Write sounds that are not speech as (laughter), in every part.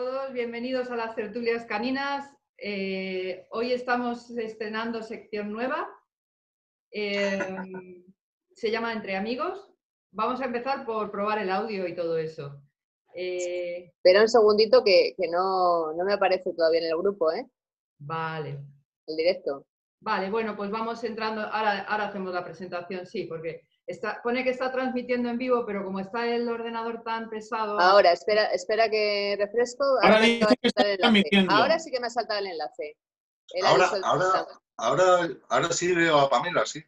todos, bienvenidos a las tertulias caninas. Eh, hoy estamos estrenando sección nueva. Eh, se llama Entre Amigos. Vamos a empezar por probar el audio y todo eso. Eh, Espera un segundito que, no, no, me aparece todavía en el grupo, ¿eh? Vale. El directo. Vale, bueno, pues vamos entrando. Ahora, ahora hacemos la presentación, sí, porque pone que está transmitiendo en vivo, pero como está el ordenador tan pesado. Ahora, espera, espera que refresco. Ahora, ahora, sí que me ha saltado el enlace. ahora, ahora, ahora, ahora, sí veo a Pamela, sí.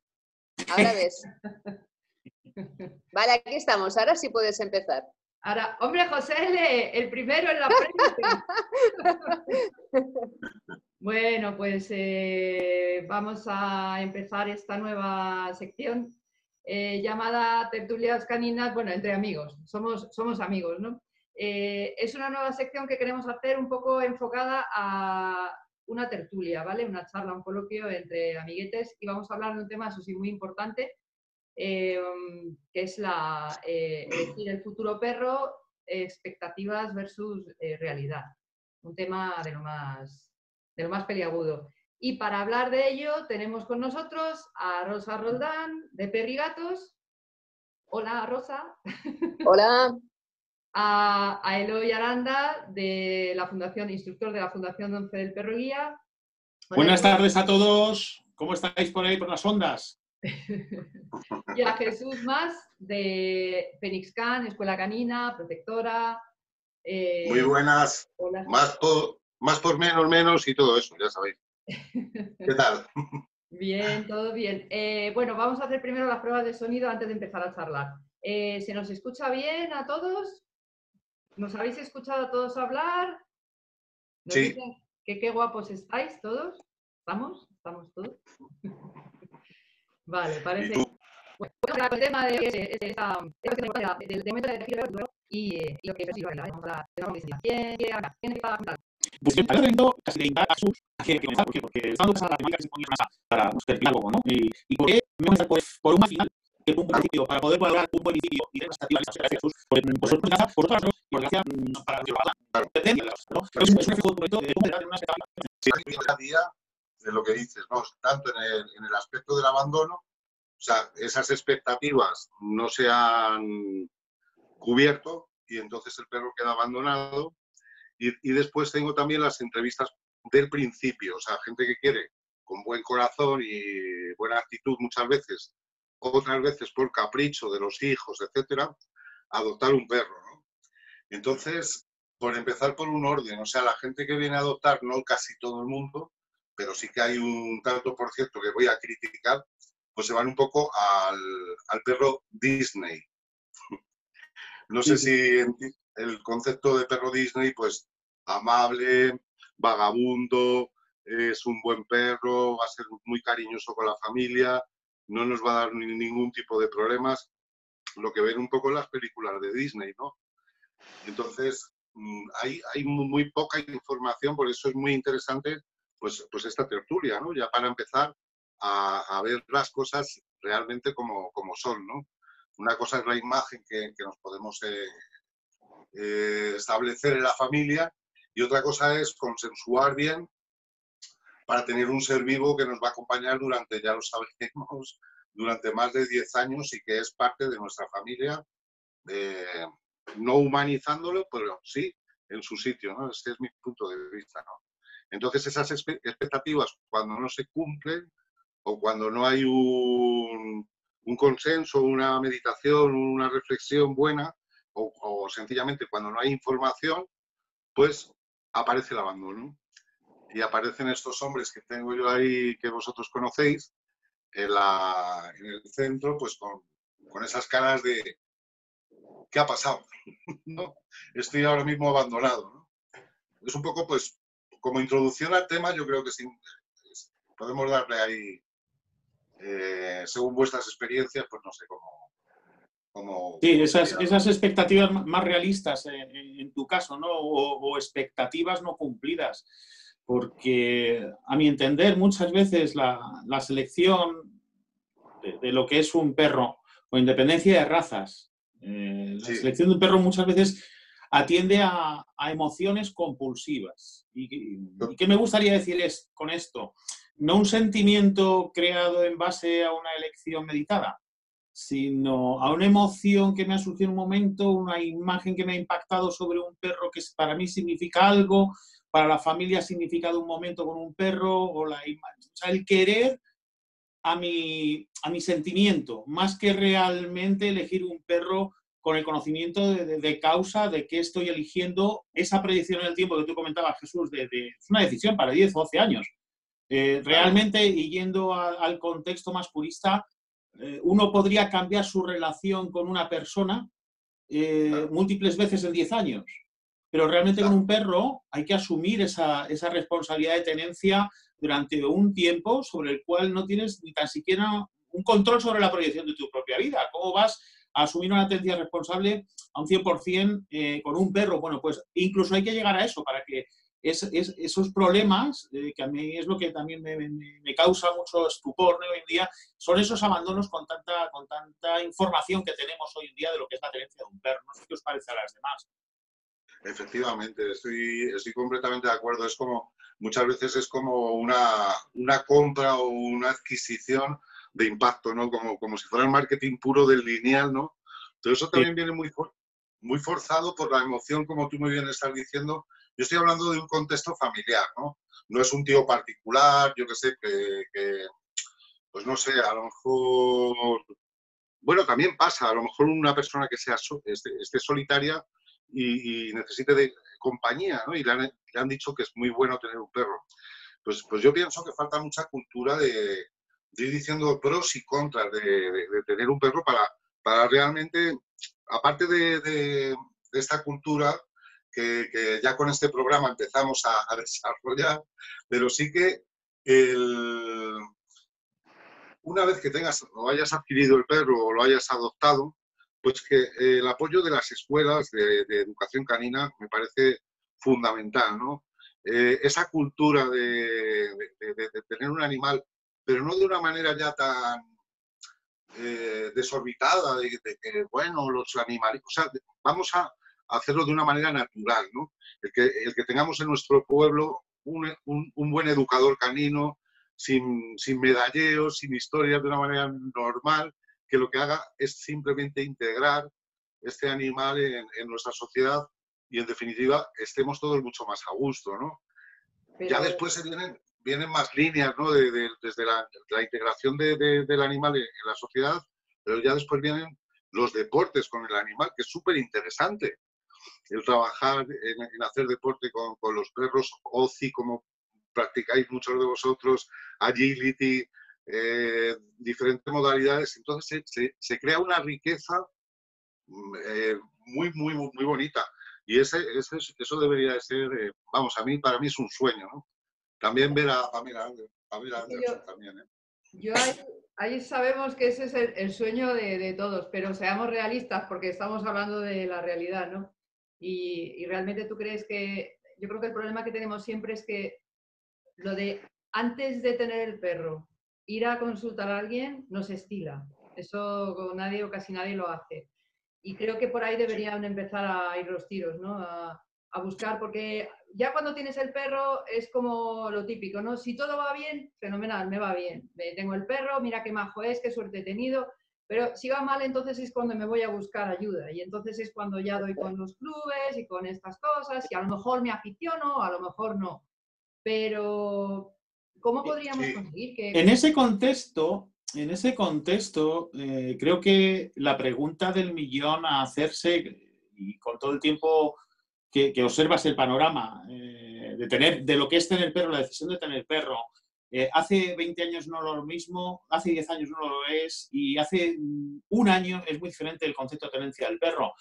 Ahora ves. Vale, aquí estamos. Ahora sí puedes empezar. Ahora, hombre, José, el primero en la prensa. (laughs) bueno, pues eh, vamos a empezar esta nueva sección eh, llamada Tertulias Caninas, bueno, entre amigos, somos, somos amigos, ¿no? Eh, es una nueva sección que queremos hacer un poco enfocada a una tertulia, ¿vale? Una charla, un coloquio entre amiguetes y vamos a hablar de un tema, eso sí, muy importante, eh, que es la, el futuro perro, expectativas versus realidad. Un tema de lo más, de lo más peliagudo. Y para hablar de ello tenemos con nosotros a Rosa Roldán de Perrigatos. Hola, Rosa. (laughs) Hola. a, a, Eloy Aranda de la Fundación, instructor de la Fundación 11 del Perro Guía. Buenas tardes a todos. ¿Cómo estáis por ahí por las ondas? (laughs) y a Jesús Más de Phoenix Can, Escuela Canina, Protectora. Eh, Muy buenas. Más por, más por menos, menos y todo eso, ya sabéis. ¿Qué tal? Bien, todo bien. Eh, bueno, vamos a hacer primero las pruebas de sonido antes de empezar a charlar. Eh, ¿Se nos escucha bien a todos? ¿Nos habéis escuchado a todos hablar? sí. Que qué guapos estáis todos. ¿Estamos? ¿Estamos todos? vale, parece. Bueno, el tema de, esta, del momento de elegir y, eh, lo que es vamos a ¿Quién quiere hablar? ¿Quién quiere pues el evento casi de invitar a sus que, que comenzar, ¿por qué? Porque estamos pasando la temática que se ponía para usted algo, ¿no? Y, y por qué me voy a pues, por un más final que un principio para poder valorar un buen principio y de expectativas de Jesús, pues vosotros casa, por otro lado, por gracia para que lo hagan. ¿no? Es un reflejo de cómo dar una expectativa. Sí, día a día de lo que dices, ¿no? Tanto en el, en el aspecto del abandono, o sea, esas expectativas no se han cubierto y entonces el perro queda abandonado y, después tengo también las entrevistas del principio, o sea, gente que quiere con buen corazón y buena actitud muchas veces, otras veces por capricho de los hijos, etcétera, adoptar un perro, ¿no? Entonces, por empezar por un orden, o sea, la gente que viene a adoptar, no casi todo el mundo, pero sí que hay un tanto por cierto que voy a criticar, pues se van un poco al, al perro Disney. (laughs) No sé si el concepto de perro Disney, pues amable, vagabundo, es un buen perro, va a ser muy cariñoso con la familia, no nos va a dar ningún tipo de problemas, lo que ven un poco las películas de Disney, ¿no? Entonces, mm, hay, muy poca información, por eso es muy interesante pues, pues esta tertulia, ¿no? Ya para empezar a, ver las cosas realmente como, como, son, ¿no? Una cosa es la imagen que, que nos podemos eh, eh, establecer en la familia y otra cosa es consensuar bien para tener un ser vivo que nos va a acompañar durante, ya lo sabemos, (laughs) durante más de 10 años y que es parte de nuestra familia, no humanizándolo, pero sí en su sitio, ¿no? Este es mi punto de vista, ¿no? Entonces esas expectativas cuando no se cumplen o cuando no hay un, un consenso, una meditación, una reflexión buena o, o sencillamente cuando no hay información, pues aparece el abandono. Y aparecen estos hombres que tengo yo ahí, que vosotros conocéis, en, el centro, pues con, con, esas caras de ¿qué ha pasado? (laughs) Estoy ahora mismo abandonado. Es un poco, pues, como introducción al tema, yo creo que sí, podemos darle ahí, eh, según vuestras experiencias, pues no sé cómo, sí, esas, esas, expectativas más realistas en, tu caso, ¿no? O, expectativas no cumplidas. Porque, a mi entender, muchas veces la, la selección de, lo que es un perro, con independencia de razas, eh, la selección de un perro muchas veces atiende a, emociones compulsivas. Y, qué me gustaría decir es, con esto? No un sentimiento creado en base a una elección meditada, sino a una emoción que me ha surgido en un momento, una imagen que me ha impactado sobre un perro que para mí significa algo, para la familia ha significado un momento con un perro, o, la, o sea, el querer a mi, a mi sentimiento, más que realmente elegir un perro con el conocimiento de, causa de que estoy eligiendo esa predicción en el tiempo que tú comentabas, Jesús, de, es una decisión para 10 o 12 años. Eh, realmente, y yendo al contexto más purista, eh, uno podría cambiar su relación con una persona eh, múltiples veces en 10 años, pero realmente con un perro hay que asumir esa, esa responsabilidad de tenencia durante un tiempo sobre el cual no tienes ni tan siquiera un control sobre la proyección de tu propia vida. ¿Cómo vas asumir una atención responsable a un 100% eh, con un perro. Bueno, pues incluso hay que llegar a eso para que esos problemas, eh, que a mí es lo que también me, causa mucho estupor hoy en día, son esos abandonos con tanta, con tanta información que tenemos hoy en día de lo que es la tenencia de un perro. No sé qué os parece a las demás. Efectivamente, estoy, estoy completamente de acuerdo. Es como, muchas veces es como una, una compra o una adquisición de impacto, ¿no? Como, como si fuera el marketing puro del lineal, ¿no? Pero eso también viene muy, muy forzado por la emoción, como tú muy bien estás diciendo. Yo estoy hablando de un contexto familiar, ¿no? No es un tío particular, yo que sé, que, pues no sé, a lo mejor, bueno, también pasa, a lo mejor una persona que sea esté, solitaria y, necesite de compañía, ¿no? Y le han, le han, dicho que es muy bueno tener un perro. Pues, pues yo pienso que falta mucha cultura de, ir diciendo pros y contras de, tener un perro para, para realmente, aparte de, esta cultura que, ya con este programa empezamos a, (laughs) desarrollar, pero sí que una vez que tengas o hayas adquirido el perro o lo hayas adoptado, pues que el apoyo de las escuelas de, educación canina me parece fundamental, ¿no? Eh, esa cultura de, tener un animal pero no de una manera ya tan eh, desorbitada, de, que, bueno, los animales, o sea, vamos a hacerlo de una manera natural, ¿no? El que, el que tengamos en nuestro pueblo un, un, buen educador canino, sin, sin medalleos, sin historias, de una manera normal, que lo que haga es simplemente integrar este animal en, en nuestra sociedad y, en definitiva, estemos todos mucho más a gusto, ¿no? Ya después se vienen, vienen más líneas, ¿no? desde la, integración del animal en, la sociedad, pero ya después vienen los deportes con el animal, que es súper interesante. El trabajar en, hacer deporte con, los perros, OCI, como practicáis muchos de vosotros, agility, eh, diferentes modalidades. Entonces se, crea una riqueza mm, eh, muy, muy, muy bonita. Y ese, eso debería de ser, eh, vamos, a mí, para mí es un sueño, ¿no? También ver a Pamela, Anderson también. ¿eh? Yo ahí, sabemos que ese es el, sueño de, todos, pero seamos realistas porque estamos hablando de la realidad, ¿no? Y, realmente tú crees que, yo creo que el problema que tenemos siempre es que lo de antes de tener el perro, ir a consultar a alguien no se estila. Eso nadie o casi nadie lo hace. Y creo que por ahí deberían empezar a ir los tiros, ¿no? a buscar, porque ya cuando tienes el perro es como lo típico, ¿no? Si todo va bien, fenomenal, me va bien. Tengo el perro, mira qué majo es, qué suerte he tenido, pero si va mal, entonces es cuando me voy a buscar ayuda y entonces es cuando ya doy con los clubes y con estas cosas y a lo mejor me aficiono, a lo mejor no. Pero, ¿cómo podríamos conseguir que... En ese contexto, en ese contexto, eh, creo que la pregunta del millón a hacerse, y con todo el tiempo que, observas el panorama eh, de, tener, de lo que es tener perro, la decisión de tener perro. Eh, hace 20 años no lo mismo, hace 10 años no lo es y hace un año es muy diferente el concepto de tenencia del perro.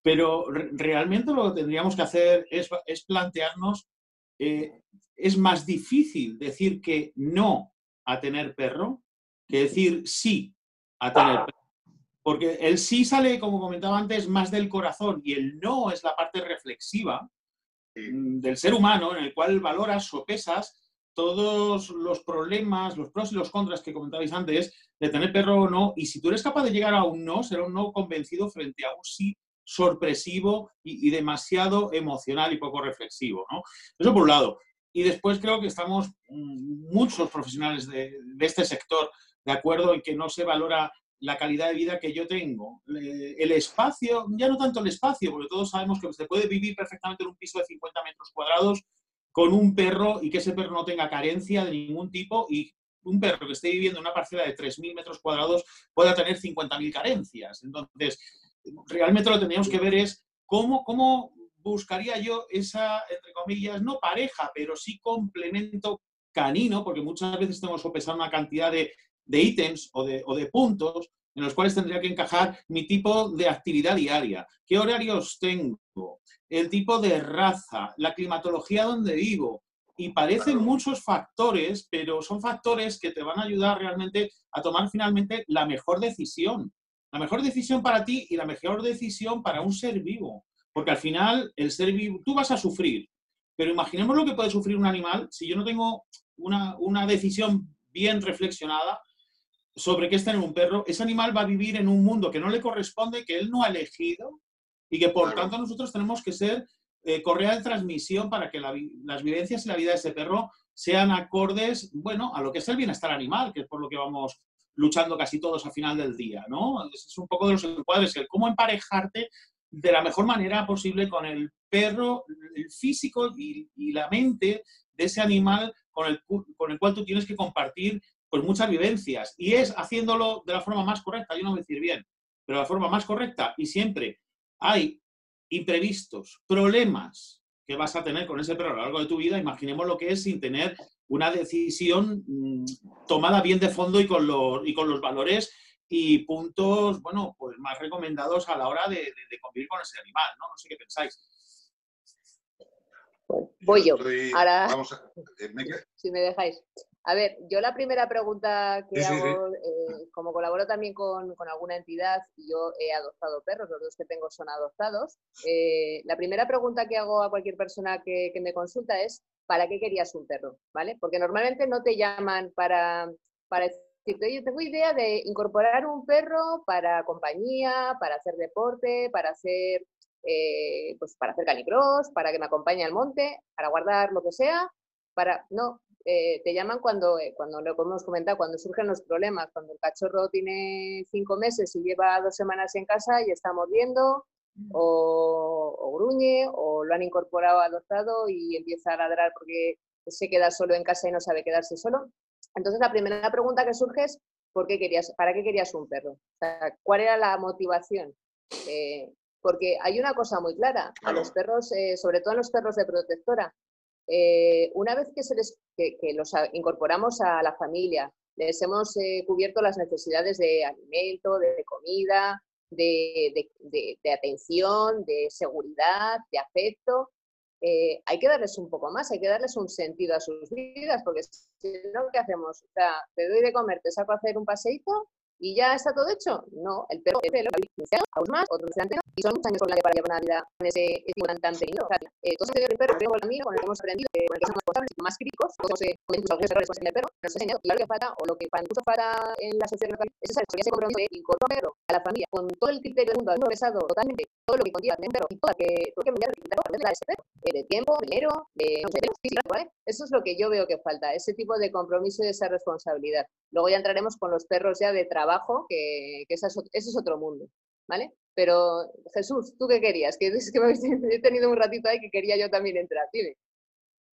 Pero realmente lo que tendríamos que hacer es, es plantearnos, eh, es más difícil decir que no a tener perro que decir sí a tener perro. Porque el sí sale, como comentaba antes, más del corazón y el no es la parte reflexiva mm, del ser humano en el cual valoras, sopesas todos los problemas, los pros y los contras que comentabais antes de tener perro o no. Y si tú eres capaz de llegar a un no, será un no convencido frente a un sí sorpresivo y, demasiado emocional y poco reflexivo. ¿no? Eso por un lado. Y después creo que estamos mm, muchos profesionales de, de este sector de acuerdo en que no se valora la calidad de vida que yo tengo. El espacio, ya no tanto el espacio, porque todos sabemos que se puede vivir perfectamente en un piso de 50 metros cuadrados con un perro y que ese perro no tenga carencia de ningún tipo y un perro que esté viviendo en una parcela de 3.000 metros cuadrados pueda tener 50.000 carencias. Entonces, realmente lo que tendríamos que ver es cómo, cómo buscaría yo esa, entre comillas, no pareja, pero sí complemento canino, porque muchas veces tenemos que pesar una cantidad de de ítems o de, o de puntos en los cuales tendría que encajar mi tipo de actividad diaria, qué horarios tengo, el tipo de raza, la climatología donde vivo. Y parecen muchos factores, pero son factores que te van a ayudar realmente a tomar finalmente la mejor decisión. La mejor decisión para ti y la mejor decisión para un ser vivo. Porque al final el ser vivo, tú vas a sufrir, pero imaginemos lo que puede sufrir un animal si yo no tengo una, una decisión bien reflexionada sobre qué es tener un perro, ese animal va a vivir en un mundo que no le corresponde, que él no ha elegido y que por tanto nosotros tenemos que ser eh, correa de transmisión para que las vivencias y la vida de ese perro sean acordes, bueno, a lo que es el bienestar animal, que es por lo que vamos luchando casi todos a final del día, ¿no? Es un poco de los encuadres, el cómo emparejarte de la mejor manera posible con el perro, el físico y, y la mente de ese animal con el, con el cual tú tienes que compartir pues muchas vivencias. Y es haciéndolo de la forma más correcta, yo no voy a decir bien, pero de la forma más correcta y siempre hay imprevistos, problemas que vas a tener con ese perro a lo largo de tu vida, imaginemos lo que es sin tener una decisión mm, tomada bien de fondo y con los, y con los valores y puntos, bueno, pues más recomendados a la hora de, convivir con ese animal, ¿no? No sé qué pensáis. Voy yo. Ahora, eh, si me dejáis. A ver, yo la primera pregunta que hago, eh, como colaboro también con, alguna entidad y yo he adoptado perros, los dos que tengo son adoptados, eh, la primera pregunta que hago a cualquier persona que, me consulta es, ¿para qué querías un perro? ¿Vale? Porque normalmente no te llaman para, para decirte, yo tengo idea de incorporar un perro para compañía, para hacer deporte, para hacer, eh, pues para hacer canicross, para que me acompañe al monte, para guardar lo que sea, para... No, eh, te llaman cuando, eh, cuando lo hemos comentado, cuando surgen los problemas, cuando el cachorro tiene cinco meses y lleva dos semanas en casa y está mordiendo mm. o, gruñe o lo han incorporado adoptado y empieza a ladrar porque se queda solo en casa y no sabe quedarse solo. Entonces la primera pregunta que surge es ¿por qué querías, ¿para qué querías un perro? ¿Cuál era la motivación? Eh, porque hay una cosa muy clara, a los perros, sobre todo a los perros de protectora, eh, una vez que, se les, los incorporamos a la familia, les hemos eh, cubierto las necesidades de alimento, de, comida, de, atención, de seguridad, de afecto, eh, hay que darles un poco más, hay que darles un sentido a sus vidas, porque si no, ¿qué hacemos? O sea, te doy de comer, te saco a hacer un paseíto y ya está todo hecho. No, el perro, el perro, aún más, otro y son muchos años con la para llevar una vida con ese estímulo tan tenido. O sea, eh, el perro, pero con el amigo, con el que hemos aprendido, con el que somos responsables, más críticos, todos eh, incluso algunos errores con el perro, nos enseñan, y lo que falta, o lo que incluso falta en la sociedad local, es esa, ese compromiso de incorporar perro a la familia, con todo el criterio del mundo, habiendo pesado totalmente todo lo que conlleva tener perro, y todo que, todo que mirar de ese perro, eh, de tiempo, dinero, de, no sé, de físico, ¿vale? Eso es lo que yo veo que falta, ese tipo de compromiso y esa responsabilidad. Luego ya entraremos con los perros ya de trabajo, que, que ese, es, otro mundo, ¿vale? Pero Jesús, ¿tú qué querías? Que es que me he tenido un ratito ahí que quería yo también entrar, dime.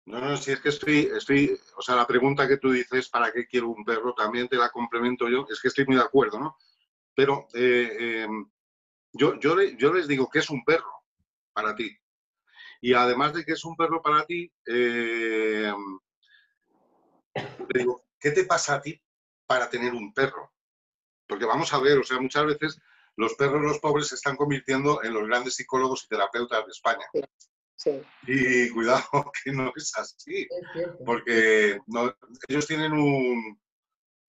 No, no, si es que estoy, estoy, o sea, la pregunta que tú dices, ¿para qué quiero un perro? También te la complemento yo, es que estoy muy de acuerdo, ¿no? Pero eh, em, yo, yo, yo les digo que es un perro para ti. Y además de que es un perro para ti, eh, digo, ¿qué te pasa a ti para tener un perro? Porque vamos a ver, o sea, muchas veces los perros los pobres se están convirtiendo en los grandes psicólogos y terapeutas de España. Sí. Y cuidado (laughs) que no es así, porque ellos tienen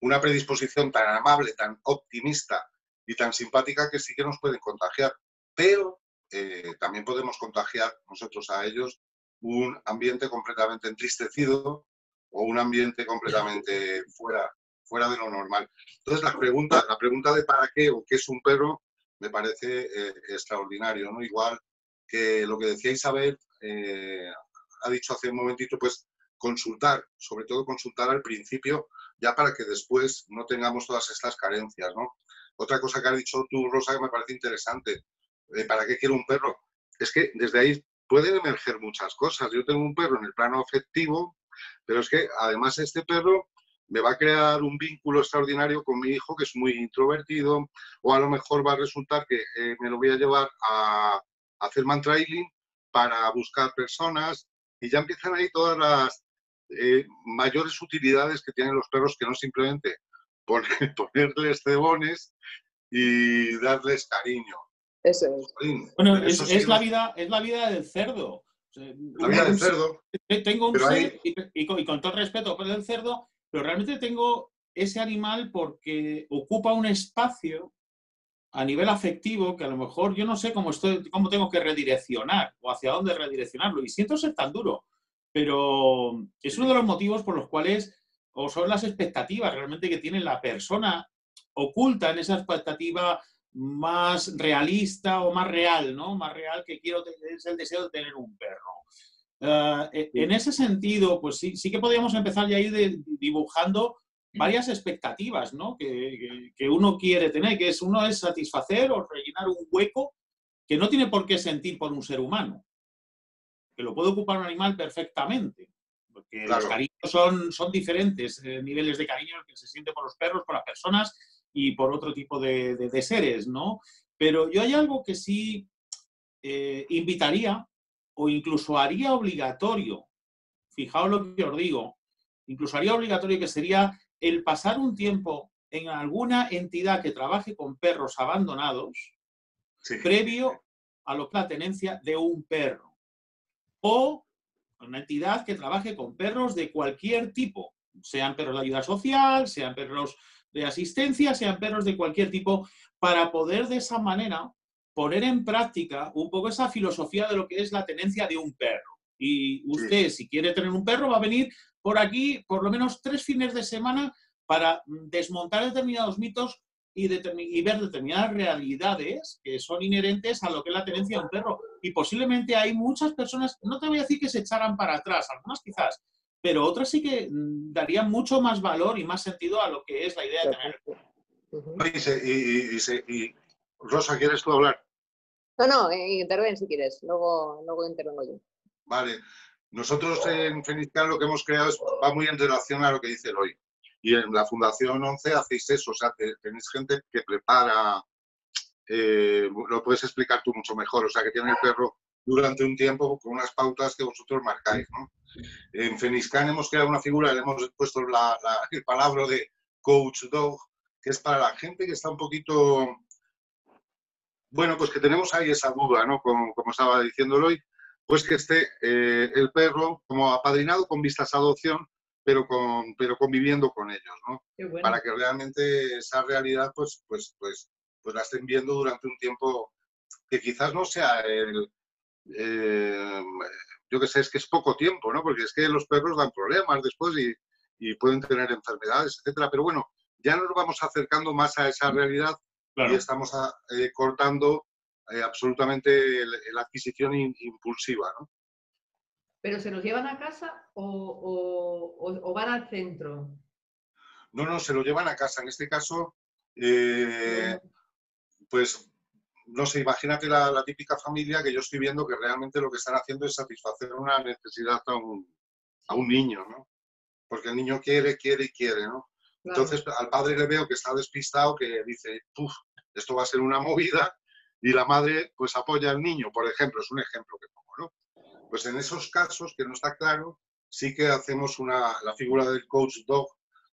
una predisposición tan amable, tan optimista y tan simpática que sí que nos pueden contagiar, pero eh, también podemos contagiar nosotros a ellos un ambiente completamente entristecido o un ambiente completamente fuera fuera de lo normal. Entonces, la pregunta, la pregunta de para qué o qué es un perro me parece eh, extraordinario, ¿no? Igual que lo que decía Isabel, eh, ha dicho hace un momentito, pues consultar, sobre todo consultar al principio, ya para que después no tengamos todas estas carencias, ¿no? Otra cosa que has dicho tú, Rosa, que me parece interesante, ¿para qué quiero un perro? Es que desde ahí pueden emerger muchas cosas. Yo tengo un perro en el plano afectivo, pero es que además este perro me va a crear un vínculo extraordinario con mi hijo que es muy introvertido, o a lo mejor va a resultar que eh, me lo voy a llevar a, hacer man trailing para buscar personas y ya empiezan ahí todas las eh, mayores utilidades que tienen los perros que no simplemente (laughs) ponerles cebones y darles cariño. Eso es. Bueno, es, la vida, es la vida del cerdo. La vida del cerdo. Tengo un ser, y, con, todo el respeto por el cerdo, pero realmente tengo ese animal porque ocupa un espacio a nivel afectivo que a lo mejor yo no sé cómo, estoy, cómo tengo que redireccionar o hacia dónde redireccionarlo. Y siento ser tan duro, pero es uno de los motivos por los cuales, o son las expectativas realmente que tiene la persona oculta en esa expectativa más realista o más real, ¿no? Más real que quiero, es el deseo de tener un perro. E, en ese sentido, pues sí, sí que podríamos empezar ya a ir dibujando varias expectativas ¿no? que, que, uno quiere tener, que es uno es satisfacer o rellenar un hueco que no tiene por qué sentir por un ser humano, que lo puede ocupar un animal perfectamente, porque los cariños son, son diferentes, eh, niveles de cariño que se siente por los perros, por las personas y por otro tipo de, de, seres, ¿no? Pero yo hay algo que sí eh, invitaría o incluso haría obligatorio, fijaos lo que os digo, incluso haría obligatorio que sería el pasar un tiempo en alguna entidad que trabaje con perros abandonados previo a lo que la tenencia de un perro. O una entidad que trabaje con perros de cualquier tipo, sean perros de ayuda social, sean perros de asistencia, sean perros de cualquier tipo, para poder de esa manera poner en práctica un poco esa filosofía de lo que es la tenencia de un perro. Y usted, si quiere tener un perro, va a venir por aquí por lo menos tres fines de semana para desmontar determinados mitos y, y, ver determinadas realidades que son inherentes a lo que es la tenencia de un perro. Y posiblemente hay muchas personas, no te voy a decir que se echaran para atrás, algunas quizás, pero otras sí que mm, darían mucho más valor y más sentido a lo que es la idea de tener. Y, Rosa, ¿quieres tú hablar? No, no, eh, interven si quieres, luego, luego intervengo yo. Vale. Nosotros en Feniscal lo que hemos creado es, va muy en relación a lo que dice hoy. Y en la Fundación 11 hacéis eso, o sea, tenéis gente que prepara, eh, lo puedes explicar tú mucho mejor, o sea, que tiene el perro durante un tiempo con unas pautas que vosotros marcáis, ¿no? En Feniscan hemos creado una figura, le hemos puesto la, el palabra de coach dog, que es para la gente que está un poquito bueno, pues que tenemos ahí esa duda, ¿no? Como, estaba diciéndolo hoy, pues que esté eh, el perro como apadrinado con vistas a adopción, pero, con, pero conviviendo con ellos, ¿no? Para que realmente esa realidad, pues, pues, pues, pues la estén viendo durante un tiempo que quizás no sea el... Eh, yo que sé, es que es poco tiempo, ¿no? Porque es que los perros dan problemas después y, y pueden tener enfermedades, etcétera. Pero bueno, ya nos vamos acercando más a esa realidad y estamos ah, eh, cortando eh, absolutamente la adquisición impulsiva. ¿no? ¿Pero se los llevan a casa o, van al centro? No, no, se lo llevan a casa. En este caso, eh, pues, no sé, imagínate la, típica familia que yo estoy viendo que realmente lo que están haciendo es satisfacer una necesidad a un, a un niño, ¿no? Porque el niño quiere, quiere y quiere, ¿no? Entonces al padre le veo que está despistado, que dice, Puf, esto va a ser una movida, y la madre pues apoya al niño, por ejemplo, es un ejemplo que pongo, ¿no? Pues en esos casos que no está claro, sí que hacemos una, la figura del coach dog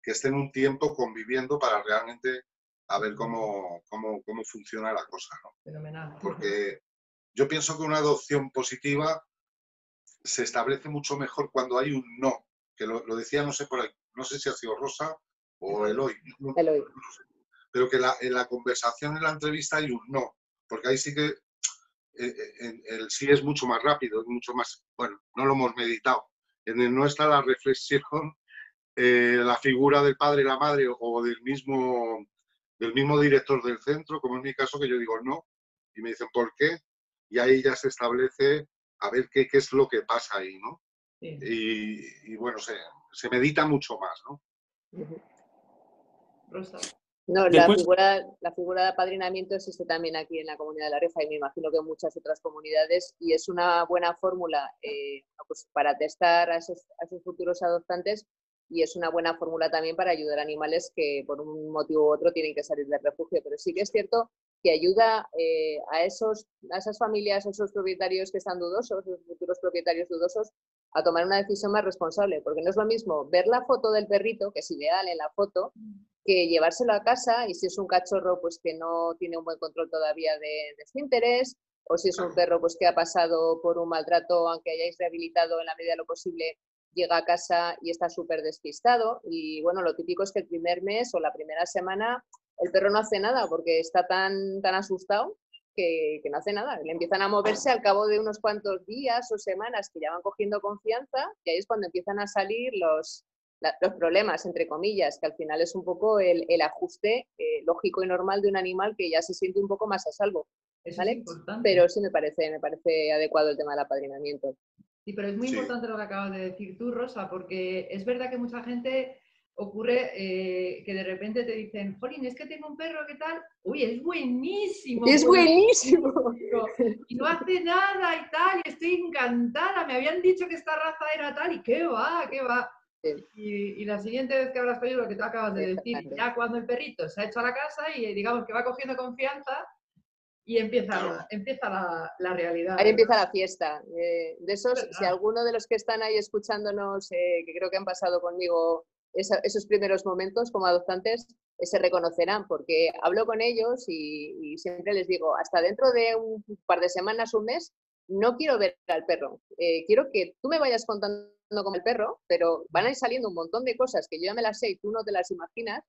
que esté en un tiempo conviviendo para realmente a ver cómo, cómo, cómo funciona la cosa, ¿no? Fenomenal. Porque yo pienso que una adopción positiva se establece mucho mejor cuando hay un no, que lo, decía, no sé, por ahí, no sé si ha sido Rosa, o Eloy. Eloy. Pero que en la conversación, en la entrevista hay un no, porque ahí sí que eh, eh, el, sí es mucho más rápido, es mucho más, bueno, no lo hemos meditado. En el no está la reflexión, (laughs) eh, la figura del padre y la madre o del mismo del mismo director del centro, como en mi caso, que yo digo no, y me dicen por qué, y ahí ya se establece a ver qué, qué es lo que pasa ahí, ¿no? Y, bueno, se, se, medita mucho más, ¿no? Rosa. No, la figura, la figura de apadrinamiento existe también aquí en la comunidad de La Rioja y me imagino que en muchas otras comunidades y es una buena fórmula eh, pues para testar a esos, a esos, futuros adoptantes y es una buena fórmula también para ayudar a animales que por un motivo u otro tienen que salir del refugio. Pero sí que es cierto que ayuda eh, a, esos, a esas familias, a esos propietarios que están dudosos, los futuros propietarios dudosos, a tomar una decisión más responsable, porque no es lo mismo ver la foto del perrito, que es ideal en la foto, que llevárselo a casa y si es un cachorro pues que no tiene un buen control todavía de, de su interés o si es un perro pues que ha pasado por un maltrato, aunque hayáis rehabilitado en la medida de lo posible, llega a casa y está súper despistado. Y bueno, lo típico es que el primer mes o la primera semana el perro no hace nada porque está tan, tan asustado que, que, no hace nada. Le empiezan a moverse al cabo de unos cuantos días o semanas que ya van cogiendo confianza y ahí es cuando empiezan a salir los, los problemas, entre comillas, que al final es un poco el, el ajuste eh, lógico y normal de un animal que ya se siente un poco más a salvo. ¿vale? pero sí me parece, me parece adecuado el tema del apadrinamiento. Sí, pero es muy importante lo que acabas de decir tú, Rosa, porque es verdad que mucha gente ocurre eh, que de repente te dicen, Jolín, es que tengo un perro, ¿qué tal? Uy, es buenísimo. Es buenísimo. Y no hace nada y tal, y estoy encantada. Me habían dicho que esta raza era tal, y qué va, qué va. Y, la siguiente vez que hablas con lo que tú acabas de decir, ya cuando el perrito se ha hecho a la casa y digamos que va cogiendo confianza y empieza, empieza la, realidad. Ahí empieza la fiesta. Eh, de esos, si alguno de los que están ahí escuchándonos, eh, que creo que han pasado conmigo esos primeros momentos como adoptantes, eh, se reconocerán, porque hablo con ellos y, siempre les digo, hasta dentro de un par de semanas, un mes, no quiero ver al perro. quiero que tú me vayas contando como el perro, pero van a ir saliendo un montón de cosas que yo ya me las sé y tú no te las imaginas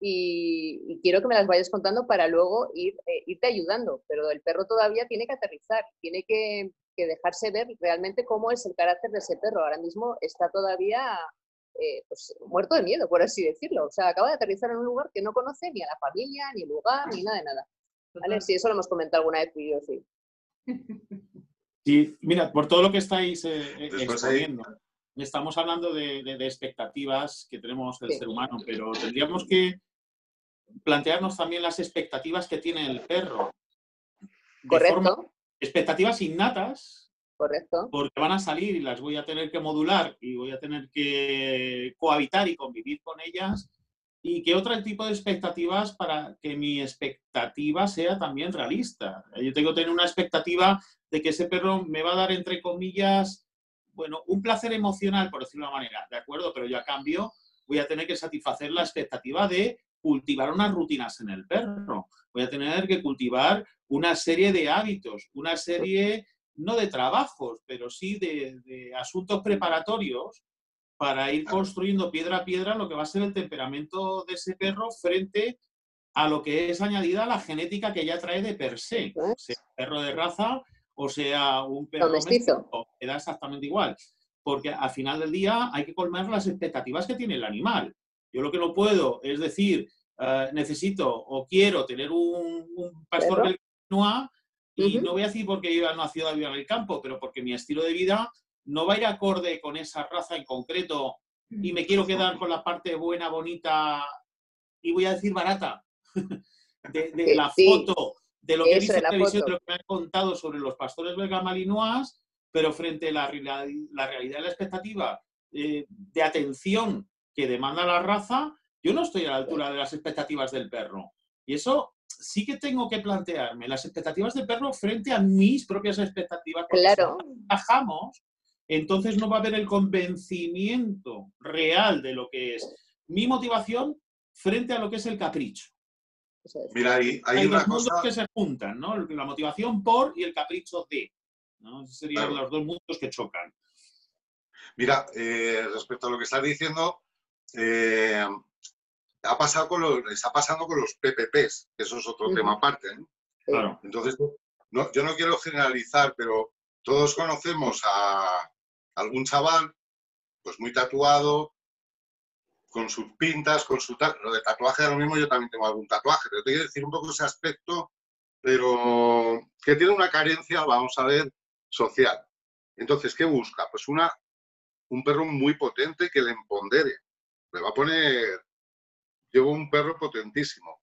y, quiero que me las vayas contando para luego ir, eh, irte ayudando, pero el perro todavía tiene que aterrizar, tiene que, dejarse ver realmente cómo es el carácter de ese perro. Ahora mismo está todavía eh, pues, muerto de miedo, por así decirlo. O sea, acaba de aterrizar en un lugar que no conoce ni a la familia, ni el lugar, ni nada de nada. ¿Vale? Sí, eso lo hemos comentado alguna vez tú y yo, sí. (laughs) Sí, mira, por todo lo que estáis eh, exponiendo, estamos hablando de, expectativas que tenemos el ser humano, pero tendríamos que plantearnos también las expectativas que tiene el perro. Correcto. expectativas innatas. Correcto. Porque van a salir y las voy a tener que modular y voy a tener que cohabitar y convivir con ellas. Y qué otro tipo de expectativas para que mi expectativa sea también realista. Yo tengo que tener una expectativa de que ese perro me va a dar, entre comillas, bueno, un placer emocional, por decirlo de una manera, ¿de acuerdo? Pero yo a cambio voy a tener que satisfacer la expectativa de cultivar unas rutinas en el perro. Voy a tener que cultivar una serie de hábitos, una serie, no de trabajos, pero sí de, asuntos preparatorios para ir construyendo piedra a piedra lo que va a ser el temperamento de ese perro frente a lo que es añadida a la genética que ya trae de per se. Sea perro de raza o sea un perro mestizo, da exactamente igual. Porque al final del día hay que colmar las expectativas que tiene el animal. Yo lo que no puedo es decir, eh, necesito o quiero tener un, pastor del y no voy a decir porque yo no nacido a vivir en el campo, pero porque mi estilo de vida no va a ir acorde con esa raza en concreto y me quiero quedar con la parte buena, bonita y voy a decir barata (laughs) de, la foto de lo que he visto en televisión, de lo que me han contado sobre los pastores belga malinois, pero frente a la, la realidad y la expectativa eh, de atención que demanda la raza, yo no estoy a la altura de las expectativas del perro. Y eso sí que tengo que plantearme, las expectativas del perro frente a mis propias expectativas. Claro. Si trabajamos, entonces no va a haber el convencimiento real de lo que es mi motivación frente a lo que es el capricho. Mira, hay, hay, una dos cosa... que se juntan, ¿no? La motivación por y el capricho de. ¿no? Esos serían los dos mundos que chocan. Mira, eh, respecto a lo que estás diciendo, eh, ha pasado con los, está pasando con los PPPs, que eso es otro tema aparte. Claro. Entonces, no, yo no quiero generalizar, pero todos conocemos a algún chaval, pues muy tatuado, con sus pintas, con su lo de tatuaje, lo mismo yo también tengo algún tatuaje, pero te quiero decir un poco ese aspecto, pero que tiene una carencia, vamos a ver, social. Entonces, ¿qué busca? Pues una, un perro muy potente que le empondere. Le va a poner, llevo un perro potentísimo.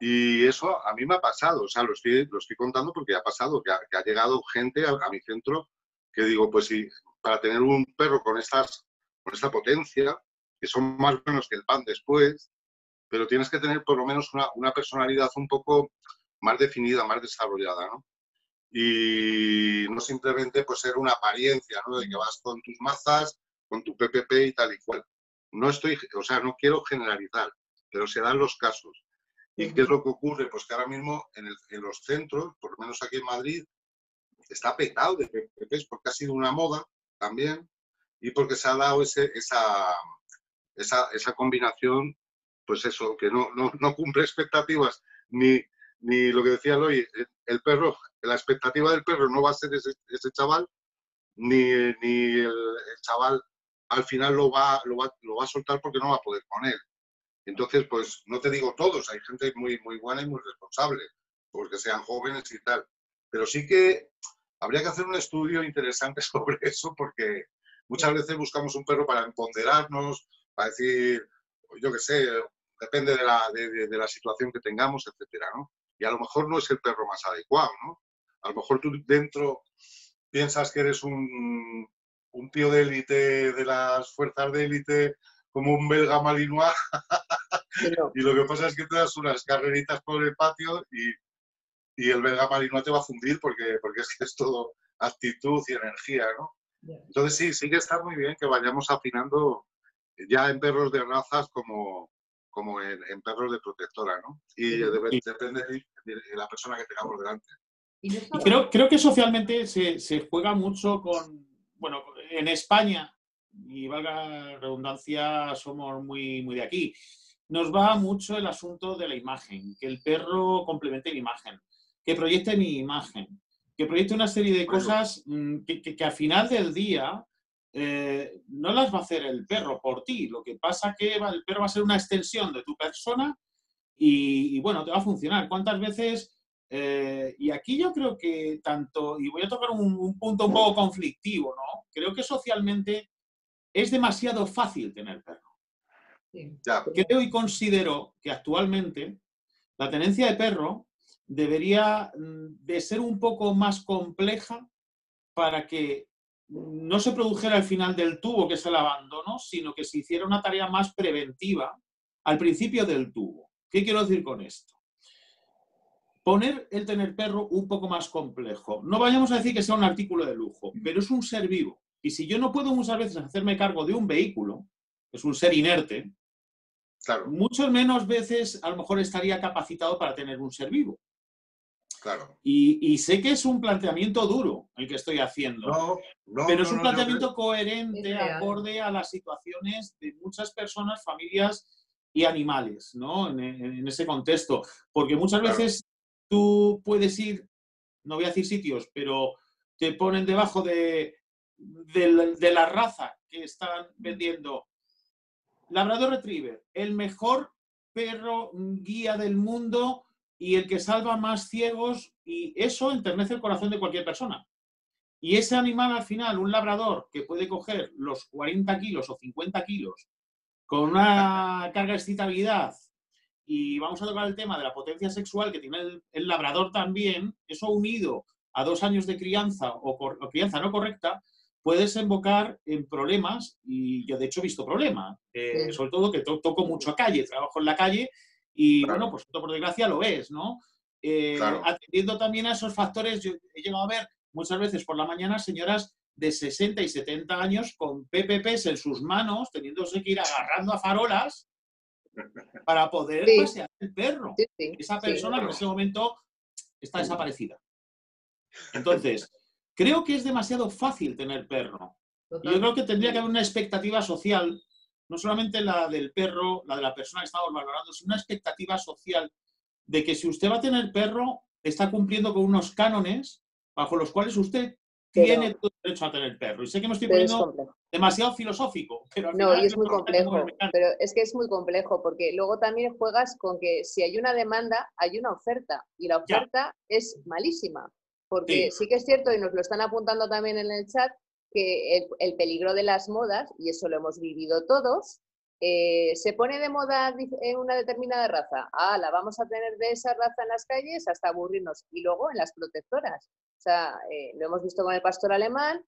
Y eso a mí me ha pasado, o sea, lo estoy, lo estoy contando porque ha pasado, que ha, llegado gente a, a, mi centro que digo, pues sí, para tener un perro con, estas, con esta potencia, que son más buenos que el pan después, pero tienes que tener por lo menos una, personalidad un poco más definida, más desarrollada, ¿no? Y no simplemente pues ser una apariencia, ¿no? De que vas con tus mazas, con tu PPP y tal y cual. No estoy, o sea, no quiero generalizar, pero se dan los casos. ¿Y qué es lo que ocurre? Pues que ahora mismo en, en los centros, por lo menos aquí en Madrid, está petado de PPPs porque ha sido una moda también y porque se ha dado esa, esa, esa combinación, pues eso, que no, no, no cumple expectativas, ni, ni lo que decía hoy, el perro, la expectativa del perro no va a ser ese, ese chaval, ni, ni el, chaval al final lo va, lo, va, lo va a soltar porque no va a poder con él. Entonces, pues no te digo todos, hay gente muy, muy buena y muy responsable, porque sean jóvenes y tal. Pero sí que habría que hacer un estudio interesante (laughs) sobre eso, porque muchas veces buscamos un perro para empoderarnos, para decir, yo qué sé, depende de la, de, la, situación que tengamos, etcétera, ¿no? Y a lo mejor no es el perro más adecuado, ¿no? A lo mejor tú dentro piensas que eres un, un tío de élite, de las fuerzas de élite, como un belga malinois, y lo que pasa es que te das unas carreritas por el patio y, y el belga malinois te va a fundir porque, porque es que es todo actitud y energía, ¿no? Entonces sí, sí que está muy bien que vayamos afinando ya en perros de razas como, como en, perros de protectora, ¿no? Y depende de, la persona que tengamos delante. creo, creo que socialmente se, se, juega mucho con, bueno, en España, y valga la redundancia, somos muy, muy de aquí, nos va mucho el asunto de la imagen, que el perro complemente la imagen, que proyecte mi imagen, que proyecte una serie de cosas mm, que, que, que, al final del día eh, no las va a hacer el perro por ti. Lo que pasa que el perro va a ser una extensión de tu persona y, bueno, te va a funcionar. ¿Cuántas veces? Eh, y aquí yo creo que tanto, y voy a tocar un, punto un poco conflictivo, ¿no? Creo que socialmente es demasiado fácil tener perro. Creo y considero que actualmente la tenencia de perro debería mm, de ser un poco más compleja para que no se produjera al final del tubo, que es el abandono, sino que se hiciera una tarea más preventiva al principio del tubo. ¿Qué quiero decir con esto? Poner el tener perro un poco más complejo. No vayamos a decir que sea un artículo de lujo, pero es un ser vivo. Y si yo no puedo muchas veces hacerme cargo de un vehículo, es un ser inerte, claro. muchas menos veces a lo mejor estaría capacitado para tener un ser vivo. Y, sé que es un planteamiento duro el que estoy haciendo, pero es un planteamiento coherente, acorde a las situaciones de muchas personas, familias y animales, ¿no? En, ese contexto. Porque muchas veces tú puedes ir, no voy a decir sitios, pero te ponen debajo de, de la raza que están vendiendo. Labrador Retriever, el mejor perro guía del mundo y el que salva más ciegos y eso enternece el corazón de cualquier persona. Y ese animal al final, un labrador que puede coger los 40 kilos o 50 kilos con una (laughs) carga de excitabilidad y vamos a tocar el tema de la potencia sexual que tiene el, labrador también, eso unido a dos años de crianza o, crianza no correcta, puede desembocar en problemas y yo de hecho he visto problemas, eh, sobre todo que toco mucho a calle, trabajo en la calle y bueno, pues por desgracia lo es, ¿no? Eh, atendiendo también a esos factores, yo he llegado a ver muchas veces por la mañana señoras de 60 y 70 años con PPPs en sus manos, teniéndose que ir agarrando a farolas (laughs) para poder pasear el perro. Esa persona en ese momento está desaparecida. Entonces, creo que es demasiado fácil tener perro. Yo creo que tendría que haber una expectativa social no solamente la del perro, la de la persona que estamos valorando, sino una expectativa social de que si usted va a tener perro, está cumpliendo con unos cánones bajo los cuales usted tiene todo derecho a tener perro. Y sé que me estoy poniendo demasiado filosófico, pero No, y es muy complejo, pero es que es muy complejo, porque luego también juegas con que si hay una demanda, hay una oferta, y la oferta es malísima. Porque sí. que es cierto, y nos lo están apuntando también en el chat, que el, peligro de las modas, y eso lo hemos vivido todos, eh, se pone de moda en una determinada raza. Ah, la vamos a tener de esa raza en las calles hasta aburrirnos. Y luego en las protectoras. O sea, eh, lo hemos visto con el pastor alemán,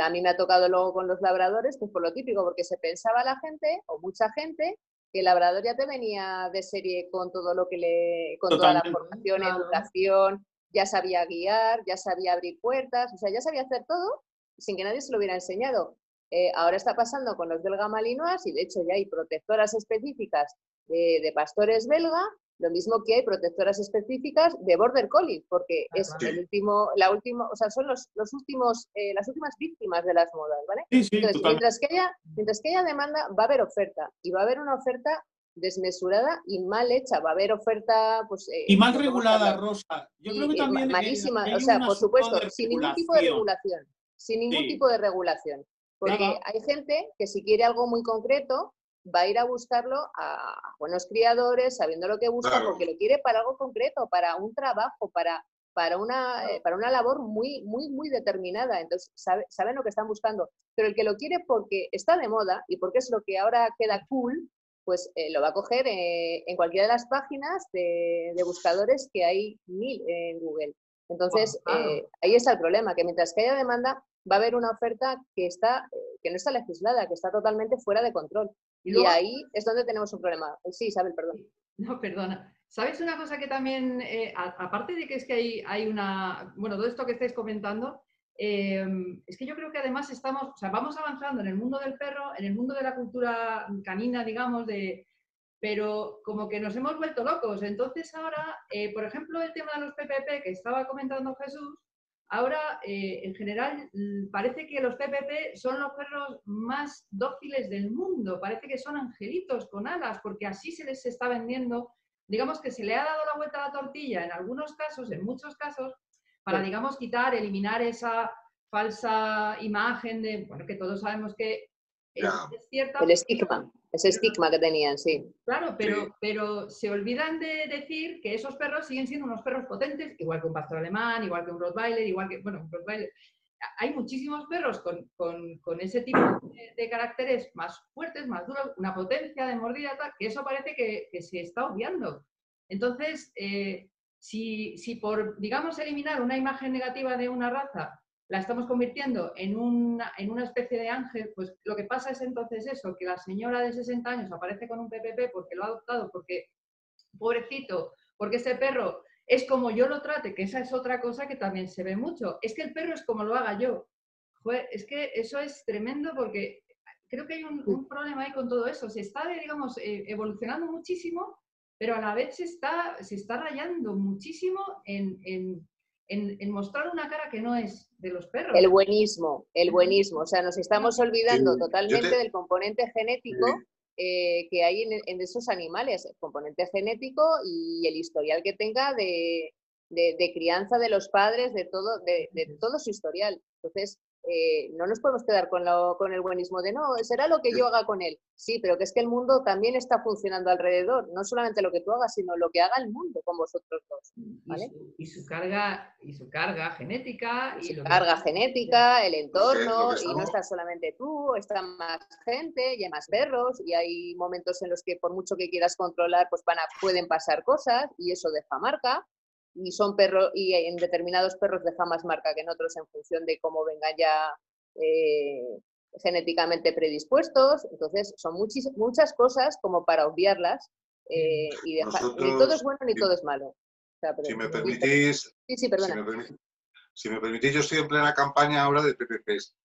a mí me ha tocado luego con los labradores, pues por lo típico, porque se pensaba la gente, o mucha gente, que el labrador ya te venía de serie con todo lo que le, con toda la formación, educación, ya sabía guiar, ya sabía abrir puertas, o sea, ya sabía hacer todo sin que nadie se lo hubiera enseñado. Eh, ahora está pasando con los belga malinois y de hecho ya hay protectoras específicas de, pastores belga, lo mismo que hay protectoras específicas de border collie, porque es el último, la última, o sea, son los, los últimos, eh, las últimas víctimas de las modas, ¿vale? Entonces, mientras que, haya, mientras que haya demanda, va a haber oferta y va a haber una oferta desmesurada y mal hecha. Va a haber oferta, pues... Eh, y mal regulada, Rosa. Yo creo que también... Malísima, o sea, por supuesto, sin ningún tipo de regulación. Sin ningún tipo de regulación. Porque hay gente que si quiere algo muy concreto, va a ir a buscarlo a buenos criadores, sabiendo lo que busca, porque lo quiere para algo concreto, para un trabajo, para, para, una, eh, para una labor muy, muy, muy determinada. Entonces, saben lo que están buscando. Pero el que lo quiere porque está de moda y porque es lo que ahora queda cool, pues eh, lo va a coger eh, en cualquiera de las páginas de, buscadores que hay mil en Google. Entonces, ahí está el problema, que mientras que haya demanda, va a haber una oferta que, está, que no está legislada, que está totalmente fuera de control. Y, ahí es donde tenemos un problema. Sí, Isabel, perdón. No, perdona. ¿Sabes una cosa que también, eh, aparte de que es que hay, hay una, bueno, todo esto que estáis comentando, em, es que yo creo que además estamos, o sea, vamos avanzando en el mundo del perro, en el mundo de la cultura canina, digamos, de, pero como que nos hemos vuelto locos. Entonces ahora, eh, por ejemplo, el tema de los PPP que estaba comentando Jesús, Ahora, eh, en general, mm, parece que los PPP son los perros más dóciles del mundo. Parece que son angelitos con alas, porque así se les está vendiendo. Digamos que se le ha dado la vuelta a la tortilla en algunos casos, en muchos casos, para, digamos, quitar, eliminar esa falsa imagen de, bueno, que todos sabemos que es, cierta. El estigma. Ese estigma que tenían, sí. Claro, pero, pero se olvidan de decir que esos perros siguen siendo unos perros potentes, igual que un pastor alemán, igual que un Rottweiler, igual que, bueno, un Rottweiler. Hay muchísimos perros con, con, con ese tipo de, caracteres más fuertes, más duros, una potencia de mordida, tal, que eso parece que, que se está obviando. Entonces, eh, si, si por, digamos, eliminar una imagen negativa de una raza la estamos convirtiendo en una, en una especie de ángel, pues lo que pasa es entonces eso, que la señora de 60 años aparece con un PPP porque lo ha adoptado, porque, pobrecito, porque ese perro es como yo lo trate, que esa es otra cosa que también se ve mucho, es que el perro es como lo haga yo. es que eso es tremendo porque creo que hay un, problema ahí con todo eso. Se está, digamos, eh, evolucionando muchísimo, pero a la vez se está, se está rayando muchísimo en, en, mostrar una cara que no es de los perros. El buenismo, el buenismo. O sea, nos estamos olvidando totalmente del componente genético eh, que hay en, esos animales, el componente genético y el historial que tenga de, crianza de los padres, de todo, de, de todo su historial. Entonces, eh, no nos podemos quedar con, con el buenismo de no, será lo que yo haga con él. Sí, pero que es que el mundo también está funcionando alrededor, no solamente lo que tú hagas, sino lo que haga el mundo con vosotros dos. Y, su, carga, y su carga genética. Y, su carga genética, el entorno, y no está solamente tú, está más gente, y hay más perros, y hay momentos en los que por mucho que quieras controlar, pues van a, pueden pasar cosas, y eso deja marca y son perros, y en determinados perros deja más marca que en otros en función de cómo vengan ya eh, genéticamente predispuestos. Entonces, son muchas cosas como para obviarlas eh, y dejar. ni todo es bueno ni todo es malo. si me permitís. Si me, permitís, yo estoy en plena campaña ahora de PPPs.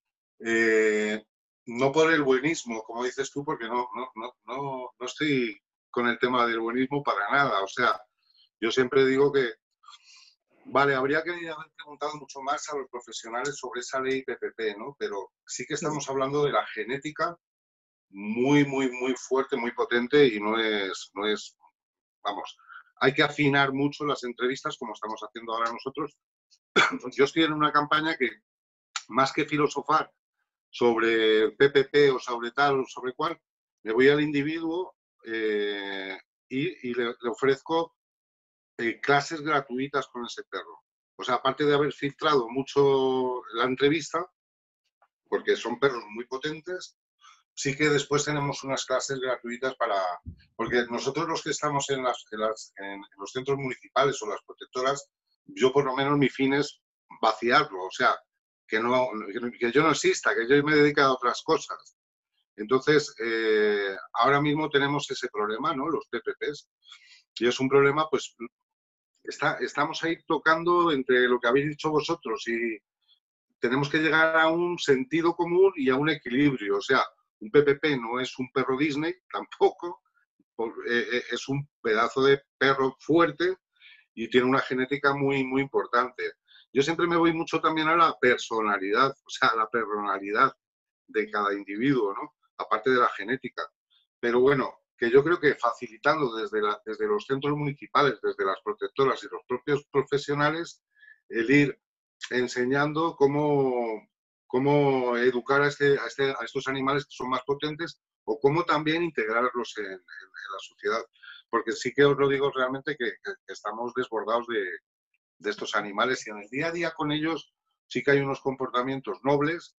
Eh, no por el buenismo, como dices tú, porque no, no, no, no, no estoy con el tema del buenismo para nada. O sea, yo siempre digo que Vale, habría que haber preguntado mucho más a los profesionales sobre esa ley PPP, ¿no? Pero sí que estamos hablando de la genética muy, muy, muy fuerte, muy potente y no es, no es, vamos, hay que afinar mucho las entrevistas como estamos haciendo ahora nosotros. (clears throat) Yo estoy en una campaña que más que filosofar sobre PPP o sobre tal o sobre cual, me voy al individuo eh, y, le, ofrezco eh, clases gratuitas con ese perro. O sea, aparte de haber filtrado mucho la entrevista, porque son perros muy potentes, sí que después tenemos unas clases gratuitas para... Porque nosotros los que estamos en, las, en, los centros municipales o las protectoras, yo por lo menos mi fin es vaciarlo, o sea, que, no, que yo no exista, que yo me dedique a otras cosas. Entonces, eh, ahora mismo tenemos ese problema, ¿no? Los PPPs. Y es un problema, pues, estamos ahí tocando entre lo que habéis dicho vosotros y tenemos que llegar a un sentido común y a un equilibrio. O sea, un PPP no es un perro Disney, (laughs) tampoco, eh, eh, es un pedazo de perro fuerte y tiene una genética muy, muy importante. Yo siempre me voy mucho también a la personalidad, o sea, a la personalidad de cada individuo, ¿no? aparte de la genética. Pero bueno, que yo creo que facilitando desde, desde los centros municipales, desde las protectoras y los propios profesionales, el ir enseñando cómo, cómo educar a, este, a, este, estos animales que son más potentes o cómo también integrarlos en, la sociedad. Porque sí que os lo digo realmente que, estamos desbordados de, de, estos animales y en el día a día con ellos sí que hay unos comportamientos nobles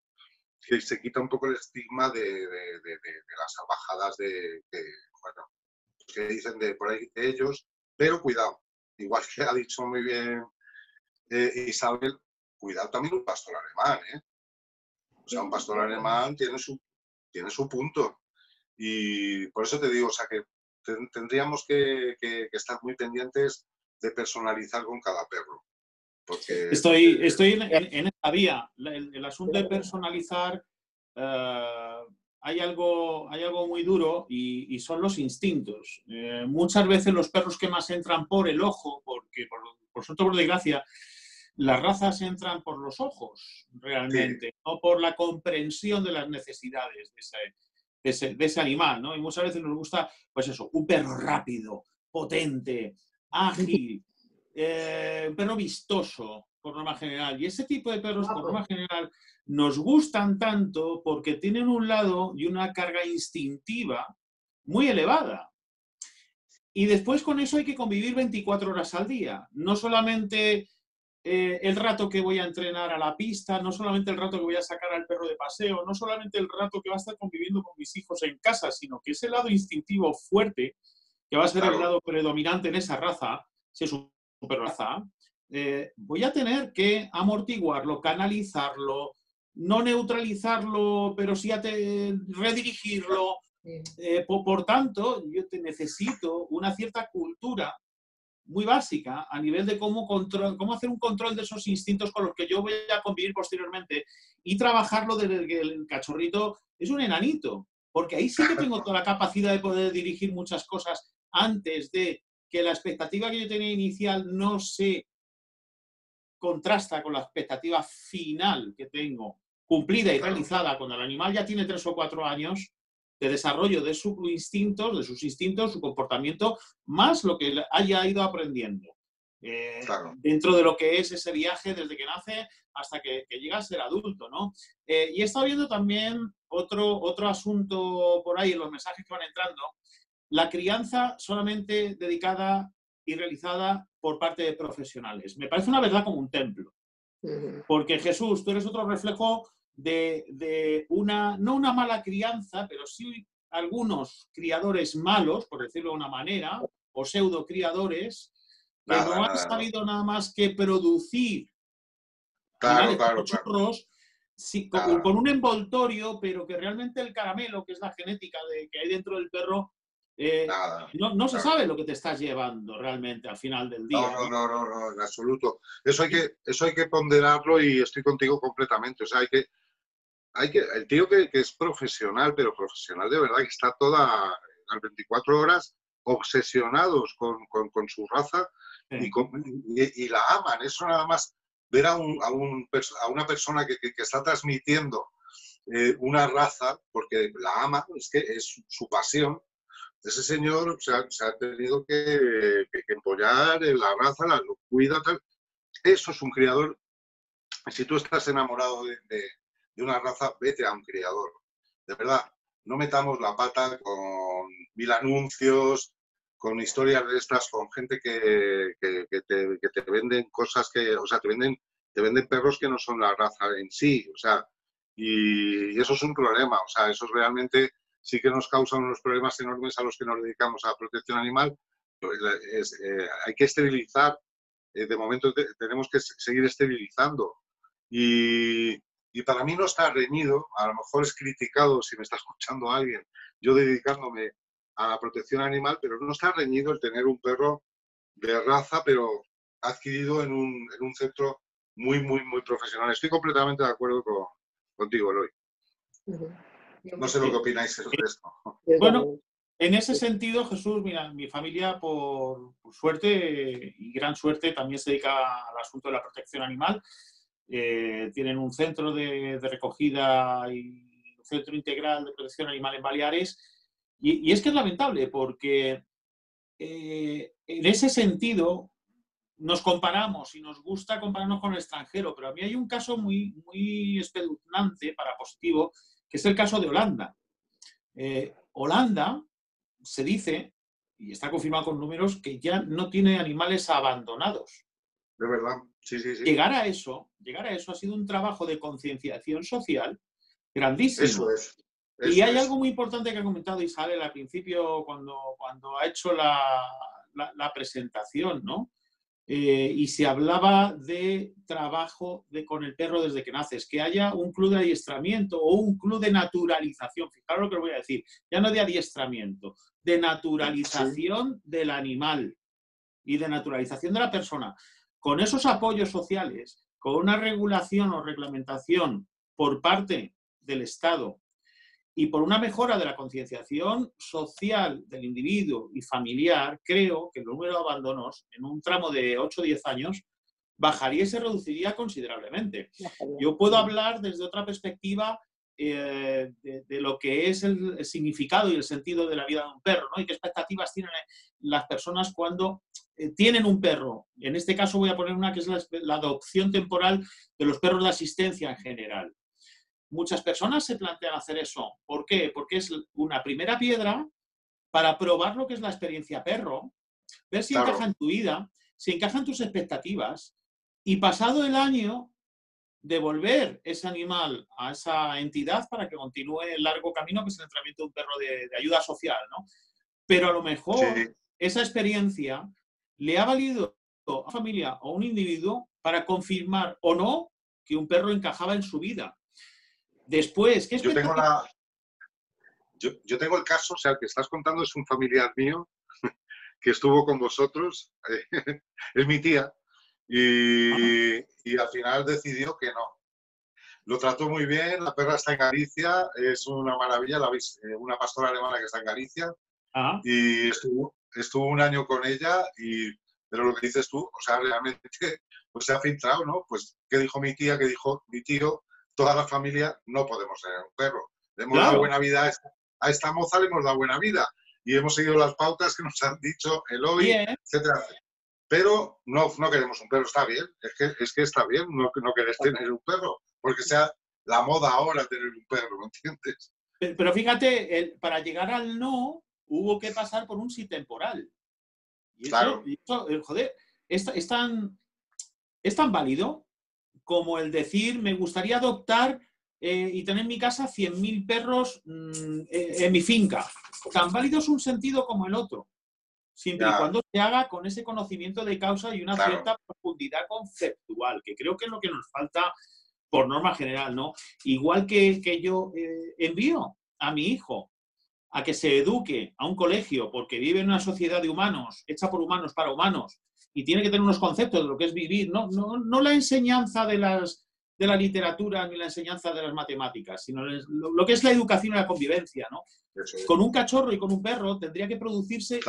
que se quita un poco el estigma de, las salvajadas de, bueno, que dicen de por ahí de ellos, pero cuidado, igual que ha dicho muy bien eh, Isabel, cuidado también un pastor alemán, ¿eh? O sea, un pastor alemán tiene su, tiene su punto. Y por eso te digo, o sea, que tendríamos que, que, estar muy pendientes de personalizar con cada perro. Estoy, estoy en, en, esta vía. El, asunto de personalizar, eh, hay, algo, hay algo muy duro y, son los instintos. Eh, muchas veces los perros que más entran por el ojo, porque por, por suerte, por desgracia, las razas entran por los ojos realmente, no por la comprensión de las necesidades de ese, de ese, de ese animal. ¿no? Y muchas veces nos gusta, pues eso, un perro rápido, potente, (laughs) ágil, eh, un perro vistoso, por norma general. Y ese tipo de perros, por norma general, nos gustan tanto porque tienen un lado y una carga instintiva muy elevada. Y después con eso hay que convivir 24 horas al día. No solamente eh, el rato que voy a entrenar a la pista, no solamente el rato que voy a sacar al perro de paseo, no solamente el rato que va a estar conviviendo con mis hijos en casa, sino que ese lado instintivo fuerte, que va a ser el lado predominante en esa raza, si es un superraza, eh, voy a tener que amortiguarlo, canalizarlo, no neutralizarlo, pero sí a redirigirlo. Eh, por, tanto, yo te necesito una cierta cultura muy básica a nivel de cómo, control, cómo hacer un control de esos instintos con los que yo voy a convivir posteriormente y trabajarlo desde que el cachorrito es un enanito, porque ahí sí que tengo toda la capacidad de poder dirigir muchas cosas antes de que la expectativa que yo tenía inicial no se contrasta con la expectativa final que tengo, cumplida y realizada cuando el animal ya tiene tres o cuatro años de desarrollo de sus instintos, de sus instintos, su comportamiento, más lo que haya ido aprendiendo. Eh, dentro de lo que es ese viaje desde que nace hasta que, llega a ser adulto, ¿no? Eh, y he estado viendo también otro, otro asunto por ahí en los mensajes que van entrando, la crianza solamente dedicada y realizada por parte de profesionales. Me parece una verdad como un templo. Porque Jesús, tú eres otro reflejo de, una, no una mala crianza, pero sí algunos criadores malos, por decirlo de una manera, o pseudo criadores, que no han sabido nada más que producir claro, claro, con, un envoltorio, pero que realmente el caramelo, que es la genética de, que hay dentro del perro, eh, no, se sabe lo que te estás llevando realmente al final del día. No, no, no, no, en absoluto. Eso hay, que, eso hay que ponderarlo y estoy contigo completamente. O sea, hay que, hay que, el tío que, es profesional, pero profesional de verdad, que está toda las 24 horas obsesionados con, su raza y, la aman. Eso nada más ver a, un, a, una persona que, está transmitiendo eh, una raza, porque la ama, es que es su pasión, ese señor se ha, tenido que, que, empollar en la raza, la, lo cuida, tal. Eso es un criador si tú estás enamorado de, una raza, vete a un criador. De verdad, no metamos la pata con mil anuncios, con historias de estas, con gente que, te, venden cosas que, o sea, te venden, te venden perros que no son la raza en sí, o sea, y, eso es un problema, o sea, eso realmente sí que nos causa unos problemas enormes a los que nos dedicamos a la protección animal. Eh, hay que esterilizar, eh, de momento tenemos que seguir esterilizando. Y, y para mí no está reñido, a lo mejor es criticado si me está (laughs) escuchando alguien, yo dedicándome a la protección animal, pero no está reñido el tener un perro de raza, pero adquirido en un, en un centro muy, muy, muy profesional. Estoy completamente de acuerdo con, contigo, Eloy. No sé lo que opináis de esto. Bueno, en ese sentido, Jesús, mira, mi familia, por, por, suerte y gran suerte, también se dedica al asunto de la protección animal. Eh, tienen un centro de, recogida y un centro integral de protección animal en Baleares. Y, es que es lamentable porque eh, en ese sentido nos comparamos y nos gusta compararnos con el extranjero, pero a mí hay un caso muy, muy espeluznante para positivo, que es el caso de Holanda. Eh, Holanda se dice, y está confirmado con números, que ya no tiene animales abandonados. De verdad. Llegar a eso, llegar a eso ha sido un trabajo de concienciación social grandísimo. Eso es. y hay algo muy importante que ha comentado Isabel al principio cuando, cuando ha hecho la, la, presentación, ¿no? Eh, y se hablaba de trabajo de, con el perro desde que naces, que haya un club de adiestramiento o un club de naturalización. Fijaros lo que os voy a decir, ya no de adiestramiento, de naturalización del animal y de naturalización de la persona con esos apoyos sociales, con una regulación o reglamentación por parte del Estado y por una mejora de la concienciación social del individuo y familiar, creo que el número de abandonos en un tramo de 8 o 10 años bajaría y se reduciría considerablemente. Yo puedo hablar desde otra perspectiva eh, de, lo que es el, significado y el sentido de la vida de un perro, ¿no? Y qué expectativas tienen las personas cuando eh, tienen un perro. En este caso voy a poner una que es la, adopción temporal de los perros de asistencia en general. Muchas personas se plantean hacer eso. ¿Por qué? Porque es una primera piedra para probar lo que es la experiencia perro, ver si encaja en tu vida, si encaja en tus expectativas, y pasado el año devolver ese animal a esa entidad para que continúe el largo camino que es el entrenamiento de un perro de, ayuda social, ¿no? Pero a lo mejor esa experiencia le ha valido a una familia o a un individuo para confirmar o no que un perro encajaba en su vida. Después, ¿qué es yo tengo, la... yo, tengo el caso, o sea, el que estás contando es un familiar mío (laughs) que estuvo con vosotros, (laughs) es mi tía, y, al final decidió que no. Lo trató muy bien, la perra está en Galicia, es una maravilla, la eh, una pastora alemana que está en Galicia, y estuvo, estuvo un año con ella, y, pero lo que dices tú, o sea, realmente (laughs) pues se ha filtrado, ¿no? Pues, ¿qué dijo mi tía? ¿Qué dijo mi tío? Toda la familia no podemos tener un perro. Le hemos dado buena vida a esta, a esta, moza, le hemos dado buena vida. Y hemos seguido las pautas que nos han dicho el hoy, etcétera, pero no, no queremos un perro, está bien, es que, es que está bien, no, no querés tener un perro, porque sea la moda ahora tener un perro, ¿me entiendes? Pero, fíjate, para llegar al no, hubo que pasar por un sí temporal. Y eso, eh, joder, es, tan, es tan válido como el decir, me gustaría adoptar eh, y tener en mi casa 100.000 perros mm, en mi finca. Tan válido es un sentido como el otro siempre y cuando se haga con ese conocimiento de causa y una cierta profundidad conceptual, que creo que es lo que nos falta por norma general, ¿no? Igual que, que yo eh, envío a mi hijo a que se eduque a un colegio porque vive en una sociedad de humanos, hecha por humanos para humanos, y tiene que tener unos conceptos de lo que es vivir, no, no, no la enseñanza de las de la literatura ni la enseñanza de las matemáticas, sino lo, que es la educación y la convivencia, ¿no? Con un cachorro y con un perro tendría que producirse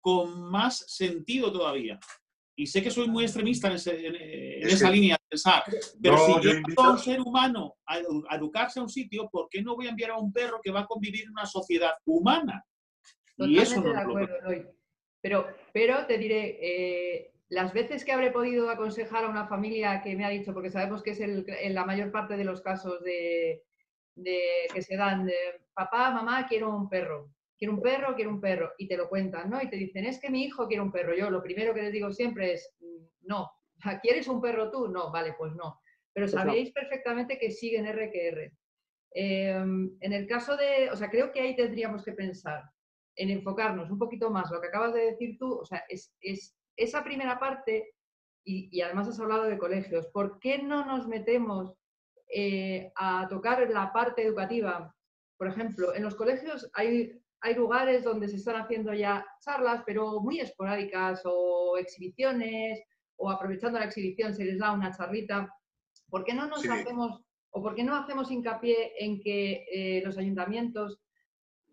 con más sentido todavía. Y sé que soy muy extremista en, esa línea de pensar, pero si yo, invito a un ser humano a, educarse a un sitio, ¿por qué no voy a enviar a un perro que va a convivir en una sociedad humana? y eso no de acuerdo, Pero, pero te diré, eh, las veces que habré podido aconsejar a una familia que me ha dicho, porque sabemos que es en la mayor parte de los casos de, que se dan, de, papá, mamá, quiero un perro, quiero un perro, quiero un perro, y te lo cuentan, ¿no? Y te dicen, es que mi hijo quiere un perro. Yo lo primero que les digo siempre es, mm, no, (laughs) ¿quieres un perro tú? No, vale, pues no. Pero pues sabéis perfectamente que siguen R que R. Em, en el caso de, o sea, creo que ahí tendríamos que pensar en enfocarnos un poquito más, lo que acabas de decir tú, o sea, es, es esa primera parte, y, además has hablado de colegios, ¿por qué no nos metemos eh, a tocar la parte educativa? Por ejemplo, en los colegios hay, hay lugares donde se están haciendo ya charlas, pero muy esporádicas, o exhibiciones, o aprovechando la exhibición se les da una charlita. ¿Por qué no nos hacemos, o por qué no hacemos hincapié en que eh, los ayuntamientos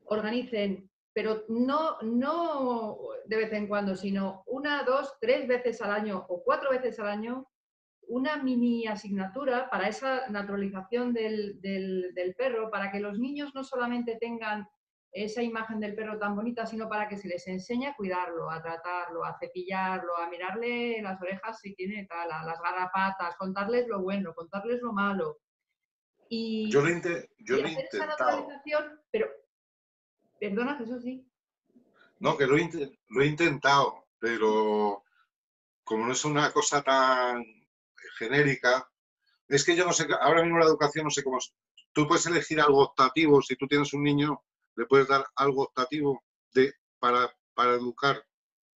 organicen pero no, no de vez en cuando, sino una, dos, tres veces al año o cuatro veces al año, una mini asignatura para esa naturalización del, perro, para que los niños no solamente tengan esa imagen del perro tan bonita, sino para que se les enseñe a cuidarlo, a tratarlo, a cepillarlo, a mirarle las orejas si tiene tal, las garrapatas, contarles lo bueno, contarles lo malo. Y, yo lo, yo he intentado. pero Perdona, Jesús, sí. No, que lo he, intentado, pero como no es una cosa tan genérica, es que yo no sé, ahora mismo la educación no sé cómo... Tú puedes elegir algo optativo, si tú tienes un niño, le puedes dar algo optativo de, para, para educar.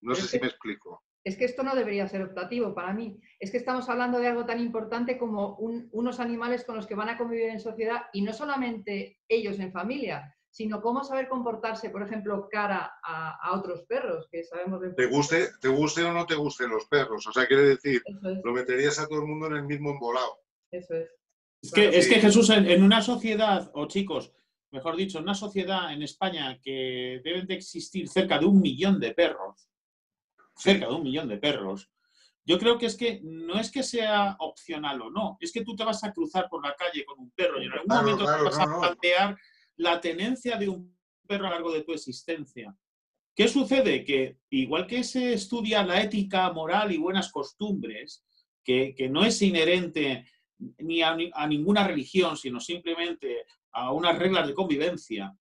No sé si me explico. Es que esto no debería ser optativo para mí. Es que estamos hablando de algo tan importante como unos animales con los que van a convivir en sociedad y no solamente ellos en familia, sino cómo saber comportarse, por ejemplo, cara a, otros perros, que sabemos... Te guste, te guste o no te gusten los perros, o sea, quiere decir, lo meterías a todo el mundo en el mismo embolado. Eso es. Es que, es que Jesús, en, una sociedad, o chicos, mejor dicho, en una sociedad en España que deben de existir cerca de un millón de perros, cerca de un millón de perros, yo creo que es que no es que sea opcional o no, es que tú te vas a cruzar por la calle con un perro y en algún momento te vas a plantear la tenencia de un perro a lo largo de tu existencia. ¿Qué sucede? Que igual que se estudia la ética moral y buenas costumbres, que, no es inherente ni a, ninguna religión, sino simplemente a unas reglas de convivencia,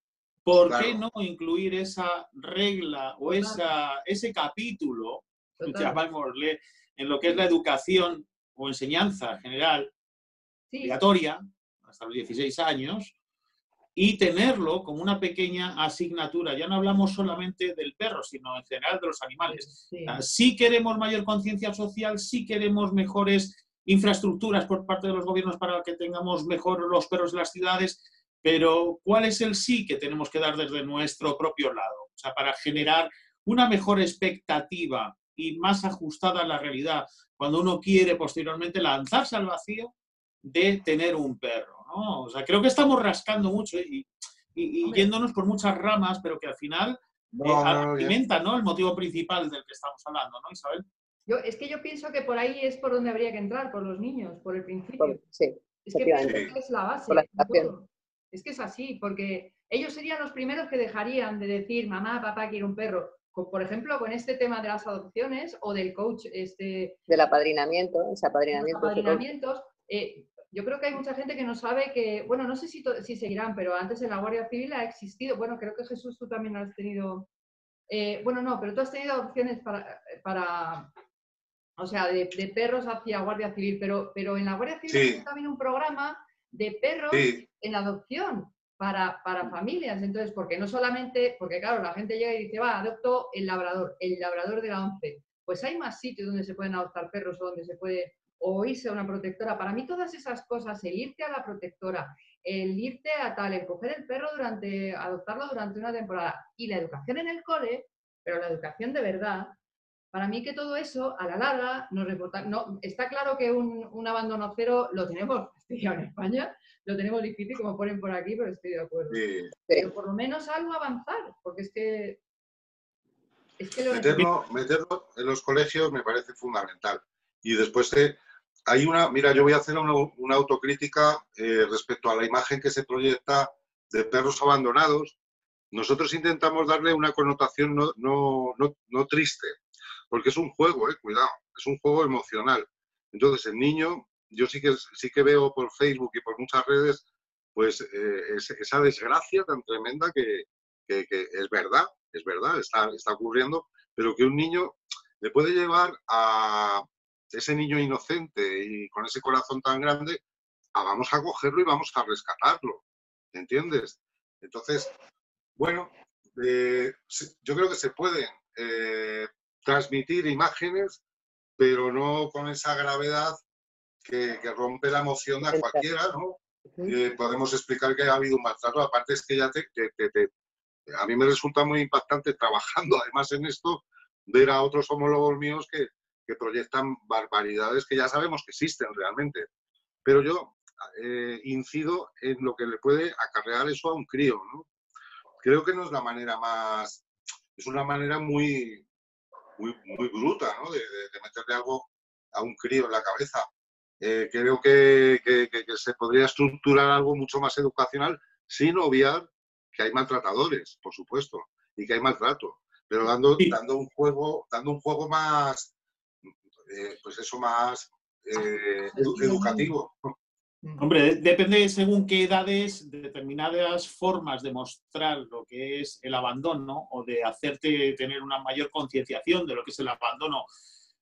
¿por qué no incluir esa regla o esa, ese capítulo, llamémosle, en lo que es la educación o enseñanza general obligatoria, hasta los 16 años, y tenerlo como una pequeña asignatura. Ya no hablamos solamente del perro, sino en general de los animales. Sí, queremos mayor conciencia social, sí queremos mejores infraestructuras por parte de los gobiernos para que tengamos mejor los perros de las ciudades, pero ¿cuál es el sí que tenemos que dar desde nuestro propio lado? O sea, para generar una mejor expectativa y más ajustada a la realidad, cuando uno quiere posteriormente lanzarse al vacío de tener un perro. O sea, creo que estamos rascando mucho y, yéndonos por muchas ramas, pero que al final eh, alimenta ¿no? el motivo principal del que estamos hablando, ¿no, Isabel? Yo, es que yo pienso que por ahí es por donde habría que entrar, por los niños, por el principio. sí, es que es la base. es que es así, porque ellos serían los primeros que dejarían de decir, mamá, papá, quiero un perro. Por ejemplo, con este tema de las adopciones o del coach. Este, del apadrinamiento, ese apadrinamiento. apadrinamientos, eh, yo creo que hay mucha gente que no sabe que, bueno, no sé si, si seguirán, pero antes en la Guardia Civil ha existido, bueno, creo que Jesús tú también has tenido, eh, bueno, no, pero tú has tenido opciones para, para o sea, de, perros hacia Guardia Civil, pero, pero en la Guardia Civil hay también un programa de perros en adopción para, para familias. Entonces, porque no solamente, porque claro, la gente llega y dice, va, adopto el labrador, el labrador de la once. Pues hay más sitios donde se pueden adoptar perros o donde se puede o irse a una protectora. Para mí todas esas cosas, el irte a la protectora, el irte a tal, el coger el perro durante, adoptarlo durante una temporada y la educación en el cole, pero la educación de verdad, para mí que todo eso a la larga nos reporta, no, está claro que un, abandono cero lo tenemos (laughs) en España, lo tenemos difícil como ponen por aquí, pero estoy de acuerdo. Pero por lo menos algo avanzar, porque es que... Es que meterlo, meterlo en los colegios me parece fundamental. Y después de, hay una, mira, yo voy a hacer una, autocrítica eh, respecto a la imagen que se proyecta de perros abandonados. Nosotros intentamos darle una connotación no, no, no, triste. porque es un juego, eh, cuidado, es un juego emocional. Entonces el niño, yo sí que, sí que veo por Facebook y por muchas redes, pues eh, esa desgracia tan tremenda que, que, es verdad, es verdad, está, está ocurriendo, pero que un niño le puede llevar a ese niño inocente y con ese corazón tan grande, a vamos a cogerlo y vamos a rescatarlo, ¿entiendes? Entonces, bueno, eh, yo creo que se pueden eh, transmitir imágenes, pero no con esa gravedad que, rompe la emoción a cualquiera, ¿no? Eh, podemos explicar que ha habido un maltrato, aparte es que ya te, a mí me resulta muy impactante trabajando además en esto, ver a otros homólogos míos que, que proyectan barbaridades que ya sabemos que existen realmente. Pero yo eh, incido en lo que le puede acarrear eso a un crío. ¿no? Creo que no es la manera más, es una manera muy, muy, muy bruta ¿no? de, meterle algo a un crío en la cabeza. Eh, creo que, que, que, se podría estructurar algo mucho más educacional sin obviar que hay maltratadores, por supuesto, y que hay maltrato, pero dando, dando, un, juego, dando un juego más, eh, pues eso, más eh, educativo. Hombre, depende según qué edades, determinadas formas de mostrar lo que es el abandono o de hacerte tener una mayor concienciación de lo que es el abandono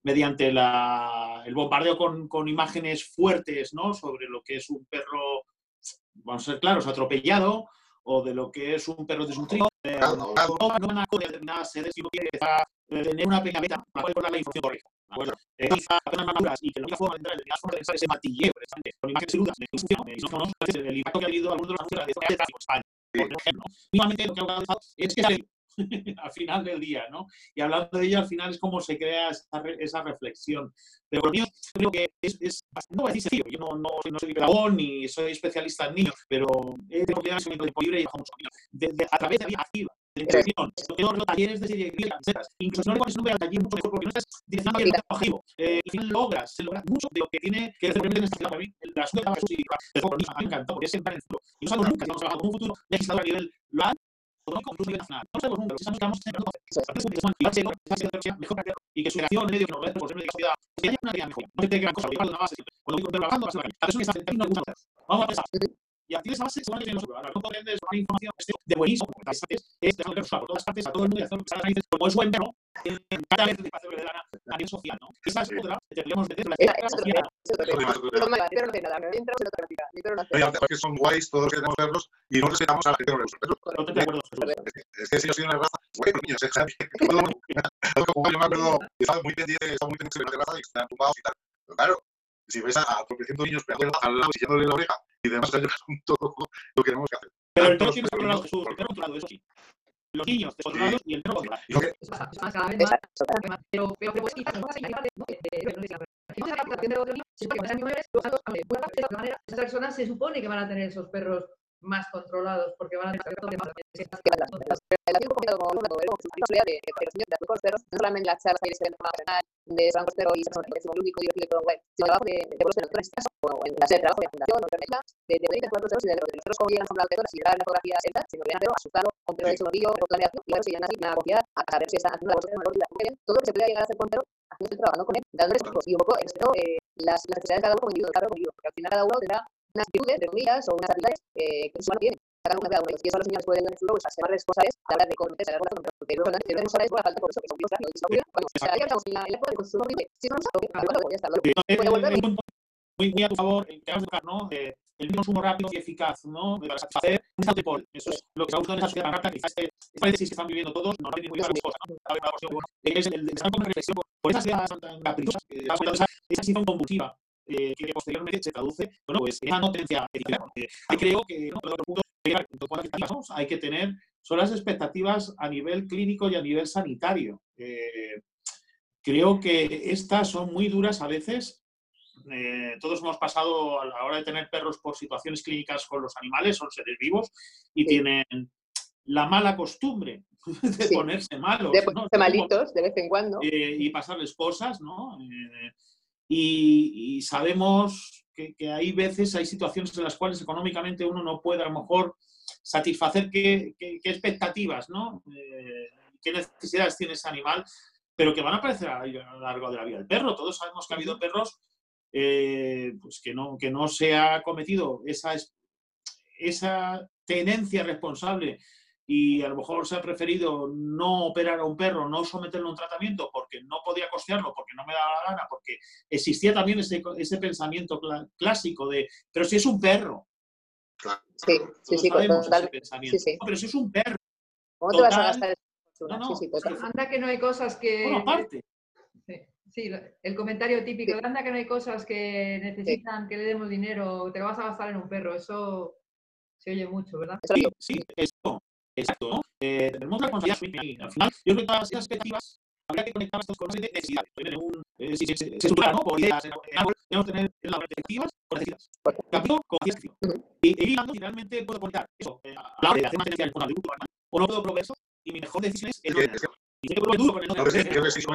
mediante el bombardeo con, con, imágenes fuertes ¿no? sobre lo que es un perro, vamos a ser claros, atropellado o de lo que es un perro desnutrido. Eh, no, no van a determinadas sedes, tener una pequeña meta para poder dar la información correcta. ¿de acuerdo? Eh, apenas maduras y que la única forma de entrar en determinadas formas de pensar ese matilleo, precisamente, con imágenes crudas de instrucción, eh, y no conozco el impacto que ha habido algunos de los anuncios de tráfico en España. Por ejemplo, igualmente lo que ha hablado es que (laughs) al final del día, ¿no? Y hablando de ello, al final es como se crea esa, esa reflexión. Pero por mí creo que es, es no voy a decir sencillo, yo no, no, no, soy pedagogo ni soy especialista en niños, pero he tenido que dar ese momento de libre y muchos niños. De, de, a través de vía activa, de interacción, de talleres de serie de camisetas, incluso no le pones nombre al taller mucho mejor porque no estás direccionando el objetivo. Eh, final logras, se logra mucho de lo que tiene que hacer en esta. Para mí, el asunto de la y a mí me encantó porque es en el futuro. Y no sabemos nunca si vamos a trabajar con un futuro legislador a nivel local económico, incluso a nivel nacional. No sabemos nunca, si estamos teniendo mejor y que su relación en medio que nos rodea por ser de sociedad, que haya una realidad mejor. No se gran cosa, lo una base. Cuando digo trabajando, vas a ver. A veces está en Vamos a pensar. Y a partir de esa base, seguramente no comprendes una información de buenísimo, es dejar de por todas partes a todo el mundo y hacer lo que como es buen perro, cada vez le pasa lo que le gana a nivel social, ¿no? Esa es otra que tendríamos la social. que son guays, todos queremos verlos y no respetamos a la gente que no Es que si yo soy una raza, güey, niños, (laughs) yo me acuerdo, estaba muy pendiente, estaba muy pendiente de la raza y están tumbados y tal. Pero claro, si ves a, niños al lado y la oreja y demás, son todo lo que tenemos que hacer. Pero el lado, Jesús, el perro lado, eso sí. Los niños descontrolados y el perro controlado. Cada vez más, pero pero pero y no la adaptación de los niños, se que van a ser de manera, esas personas se supone que van a tener esos perros más controlados porque van a tener la con con no solamente las charlas se de San Costero y San que es el trabajo de en este la trabajo de fundación o de de de cuatro y de los los como llegan a las y dar la fotografía celta, sino que pero asustado, con pelo de sonrillo, con planeación, y luego se llenan así una a saber si esa haciendo la la todo lo que se pueda llegar a hacer con haciendo trabajando con él, dándoles y un poco eh, las, necesidades de cada uno como individuo, cada porque al final cada uno tendrá unas virtudes, de comillas, o unas habilidades eh, que su humano tiene. Cada uno, cada uno. Y eso los niños pueden en el futuro pues, ser más responsables a la hora de conocerse, a la hora de tenemos responsables por la falta por eso, que son virus rápidos. Y bueno, o sea, ya estamos en la época de consumo. Si no algo ya está. Puede volver. Muy, muy a tu favor, en que vamos a ¿no? Eh, el consumo rápido y eficaz, ¿no? Para satisfacer un salto de pol. Eso es lo que se ha gustado en esa sociedad tan quizás este, este paréntesis que están viviendo todos, no tiene muy claras cosas, ¿no? Es el de esa situación convulsiva eh, que posteriormente se traduce bueno, pues, en una no tenencia ética. Ahí creo que ¿no? hay que tener son las expectativas a nivel clínico y a nivel sanitario. Eh, creo que estas son muy duras a veces. Eh, todos hemos pasado a la hora de tener perros por situaciones clínicas con los animales, son seres vivos y tienen la mala costumbre de ponerse malos. De ponerse malitos de vez en cuando. y pasarles cosas, ¿no? Y, sabemos que, hay veces, hay situaciones en las cuales económicamente uno no puede a lo mejor satisfacer qué, expectativas, ¿no? Eh, qué necesidades tiene ese animal. pero que van a aparecer a lo largo de la vida del perro. Todos sabemos que ha habido perros eh, pues que, no, que no se ha cometido esa, esa tenencia responsable y a lo mejor se ha preferido no operar a un perro, no someterlo a un tratamiento porque no podía costearlo, porque no me daba la gana, porque existía también ese, ese pensamiento clásico de, pero si es un perro. Sí, sí, sí, sí, sí. pero si es un perro. ¿Cómo te vas a gastar no, no, anda que no hay cosas que... Bueno, aparte. Sí, el comentario típico, anda que no hay cosas que necesitan que le demos dinero, te lo vas a gastar en un perro, eso se oye mucho, ¿verdad? Sí, sí, eso. Exacto, ¿no? Eh, tenemos una responsabilidad Al final, yo creo que todas esas expectativas habría que conectar estos con una de necesidades. Un, eh, si se, se, se ¿no? Por ideas, en, tenemos que tener las expectativas con necesidades. Cambio con necesidades. Y, y mirando si realmente puedo conectar eso eh, a la hora de hacer mantener con agricultura o no puedo proveer eso y mi mejor decisión es el Y yo creo que con el no Creo que sí, es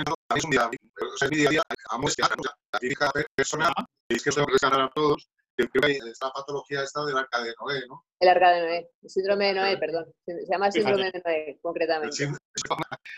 un día, o sea, es mi día a día, amo este la típica persona, que es que se va a a todos, que que esta patología está del arca de Noé, ¿no? El arca de Noé, el síndrome de Noé, perdón. Se llama síndrome de Noé, concretamente.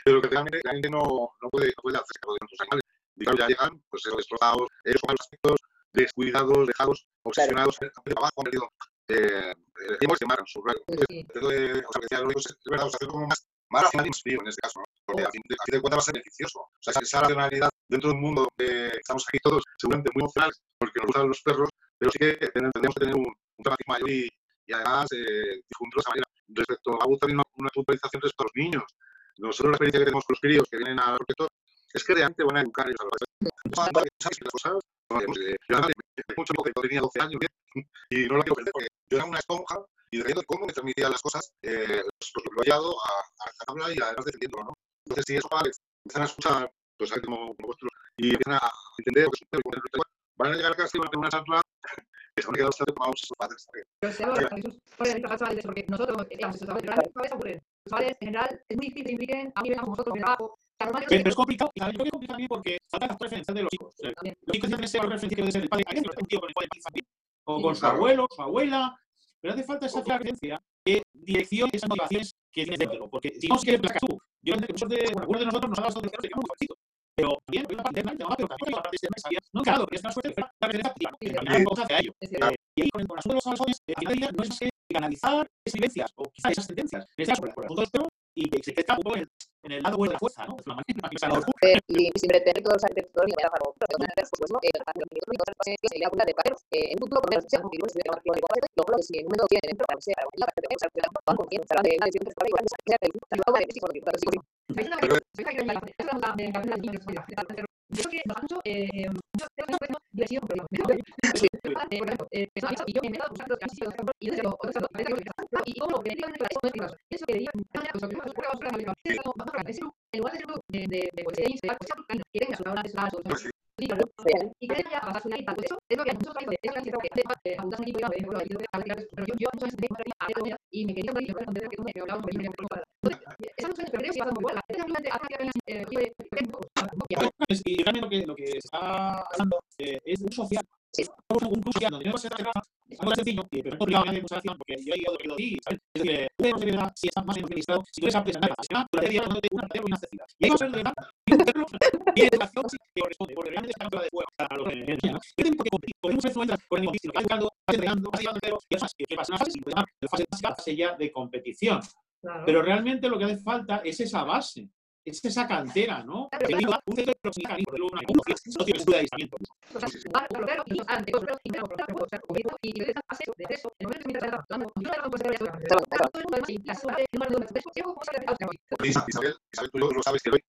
Pero que realmente la gente no, no, puede, no puede hacer con otros animales. Y claro, ya llegan, pues destrozados, ellos los aspectos descuidados, dejados, obsesionados, abajo, han perdido. Eh, eh, se marcan sus rasgos. Sí. o sea, que decía, es verdad, o sea, como más, más racional y más frío en este caso, ¿no? Porque a fin, de, a fin de cuentas va a ser beneficioso. O sea, esa racionalidad dentro de un mundo donde estamos aquí todos seguramente muy emocionales porque nos gustan los perros, pero sí que tenemos que tener un, un mayor y, y además eh, difundirlo de esa manera. Respecto a también una, puntualización respecto a los niños. Nosotros la experiencia que tenemos con los críos que vienen al protector es que realmente van a educar a los padres. ¿Sabes las cosas? Yo tenía 12 años y no lo quiero perder porque yo era una esponja y de cómo me transmitía las cosas, eh, pues, lo he llevado a, a la tabla y además defendiéndolo, ¿no? Entonces, si esos padres empiezan a escuchar, pues como, como vosotros, y empiezan a entender lo que igual, van a llegar a casa y van a tener una charla que se van a quedar bastante tomados sus padres. Pero se habla de eso, porque nosotros, digamos, esos chavales, pero a ocurrir. Los chavales, en general, es muy difícil que impliquen a mí, como nosotros, en el trabajo. Pero es complicado, y también es complicado también porque falta la referencia de los hijos. Los que ser la referencia que debe ser el padre. Hay que un tío con el cual infantil, o con su abuelo, su abuela, pero hace falta esa referencia de dirección y esas motivaciones que tienes dentro. Porque si no se quiere placar tú, yo entiendo que muchos de, bueno, algunos de nosotros nos ha dado de ceros y muy jovencitos. Pero también hay una parte interna, pero también hay una parte externa, no claro, que es una suerte de la referencia activa, que también vamos hacia ello. Eh, y ahí con el asunto de los avanzones, al final del día no es que canalizar esas vivencias, o quizás esas tendencias, en este caso por el asunto de y que se quede un poco en, en el lado bueno de la fuerza, ¿no? Es una manera que se Y siempre tener todos los arquitectos y para por supuesto, el espacio de y todas las cosas que la cultura de en un futuro por menos, sea un virus de la de lo que si en un momento tiene dentro, para sea, para la parte de la van con quien se habla de la decisión que igual, sea el de que yo creo que mucho, eh, yo tengo un diversión, pero sí. por ejemplo, eh, y yo me he buscando casi y yo decía, otros y como que eso es eso que pues la es como vamos a en lugar de ser de de de pues de pues de de un de yo yo yo y realmente lo que, lo que se está hablando eh, es un social. Sí. Un social donde no se trata algo sencillo, pero obligado a mucha acción, porque yo he ido lo que ¿sabes? Es decir, tú no se verá si estás más administrado, si tú eres amplio, nada, durante el día no te una tarea muy accesible. Y a ver de verdad, y educación que corresponde, porque realmente está de juego para lo que ¿no? Yo tengo que competir, veces entras con el mismo vas jugando, vas entregando, vas llevando pero y además, que pasa una fase, sin llamar, la fase básica, fase ya de competición. Pero realmente lo que hace falta es esa base es esa cantera, ¿no? Un centro de de aislamiento. Isabel, Isabel, tú lo sabes que hoy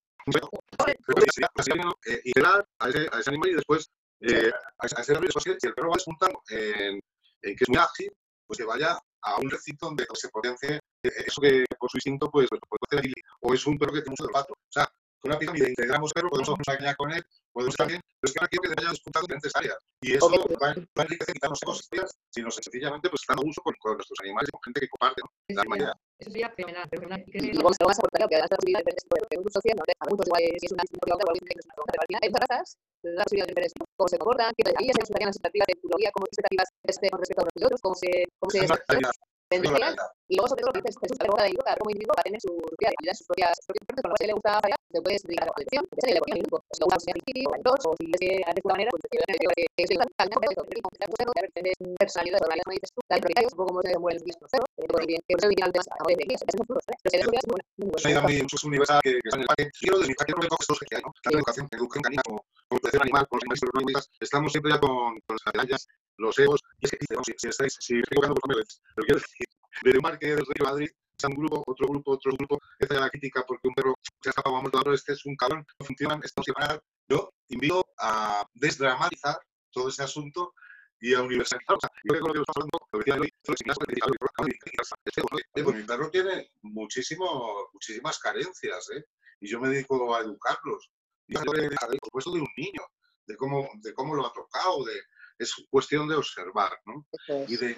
integrar a ese, a ese animal y después eh, a ese animal después si el perro va despuntando en, en que es muy ágil, pues que vaya a un recinto donde se potencie eso que por su instinto pues, pues puede hacer o es un perro que tiene mucho olfato. O sea, con una pirámide integramos perro, podemos hacer con él, podemos estar bien, pero es que ahora quiero que vaya disputando diferentes áreas. Y eso va, va a enriquecer quitarnos ecosistemas, sino sencillamente pues dando uso con, con, nuestros animales y con gente que comparte ¿no? la misma idea. Eso sería fenomenal. fenomenal. Y luego se lo vas a aportar, que además de la posibilidad de diferentes un social, ¿no? a muchos igual si es una disciplina o alguien que es una pregunta, pero al final hay muchas razas, la posibilidad de diferentes cómo se comportan, qué ahí se estarían las expectativas de etiología, cómo expectativas este, con respecto a los otros, cómo se, cómo se y luego sobre todo dices Jesús cada individuo, cada como individuo va a tener su propia realidad, sus propias, partes con las que le gusta te puedes dedicar a la colección, que un si gusta un o dos, o si es que de alguna manera, pues que es el tal, no, pero pero pero tienes personalidad, personalidad, dices tú, tal, pero un poco como se el que por bien, que se tema, a que se son frutos, pero se demuestra muy bueno. Hay también muchos universidades que están en el parque, de mi parque no me toques que hay, ¿no? La educación, educación canina, como protección animal, con los animales, estamos siempre ya con, con las medallas, los egos, y es que dice, si, si estáis, si estoy jugando por comer, lo quiero decir, desde parque del Río Madrid, un grupo, otro grupo, otro grupo, esta es la crítica porque un perro se ha escapado a muerto, este es un cabrón, no funcionan, estamos separados. Yo invito a desdramatizar todo ese asunto y a universalizar. O sea, yo creo que lo que hablando, lo decía pues mi perro tiene muchísimo, muchísimas carencias, ¿eh? y yo me dedico a educarlos. Y yo le por supuesto, de un niño, de cómo, de cómo lo ha tocado, de, es cuestión de observar, ¿no? Y de,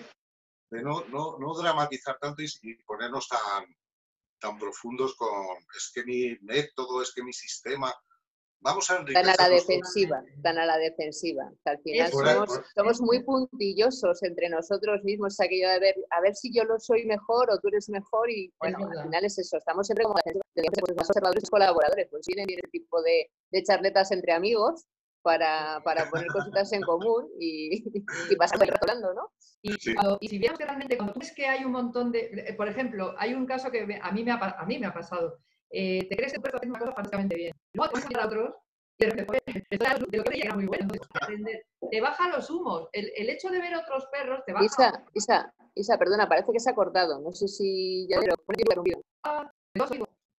de no, no, no, dramatizar tanto y, ponernos tan, tan profundos con es que mi método, es que mi sistema. Vamos a Tan a la defensiva, tan a la defensiva. al final somos, somos, muy puntillosos entre nosotros mismos, aquello de ver, a ver si yo lo soy mejor o tú eres mejor y bueno, al final es eso, estamos siempre como pues, observadores y colaboradores, pues vienen este tipo de, de charletas entre amigos para, para poner cositas en común y, y pasar el rato ¿no? Y, y, si vemos que realmente, cuando tú ves que hay un montón de, por ejemplo, hay un caso que a mí me ha, a mí me ha pasado, eh, te crees que puedes hacer una cosa fantásticamente bien, luego te vas a a otros y de de lo que te muy bueno, te baja los humos, el, el, hecho de ver otros perros te baja. Isa, Isa, Isa, perdona, parece que se ha cortado, no sé si ya pero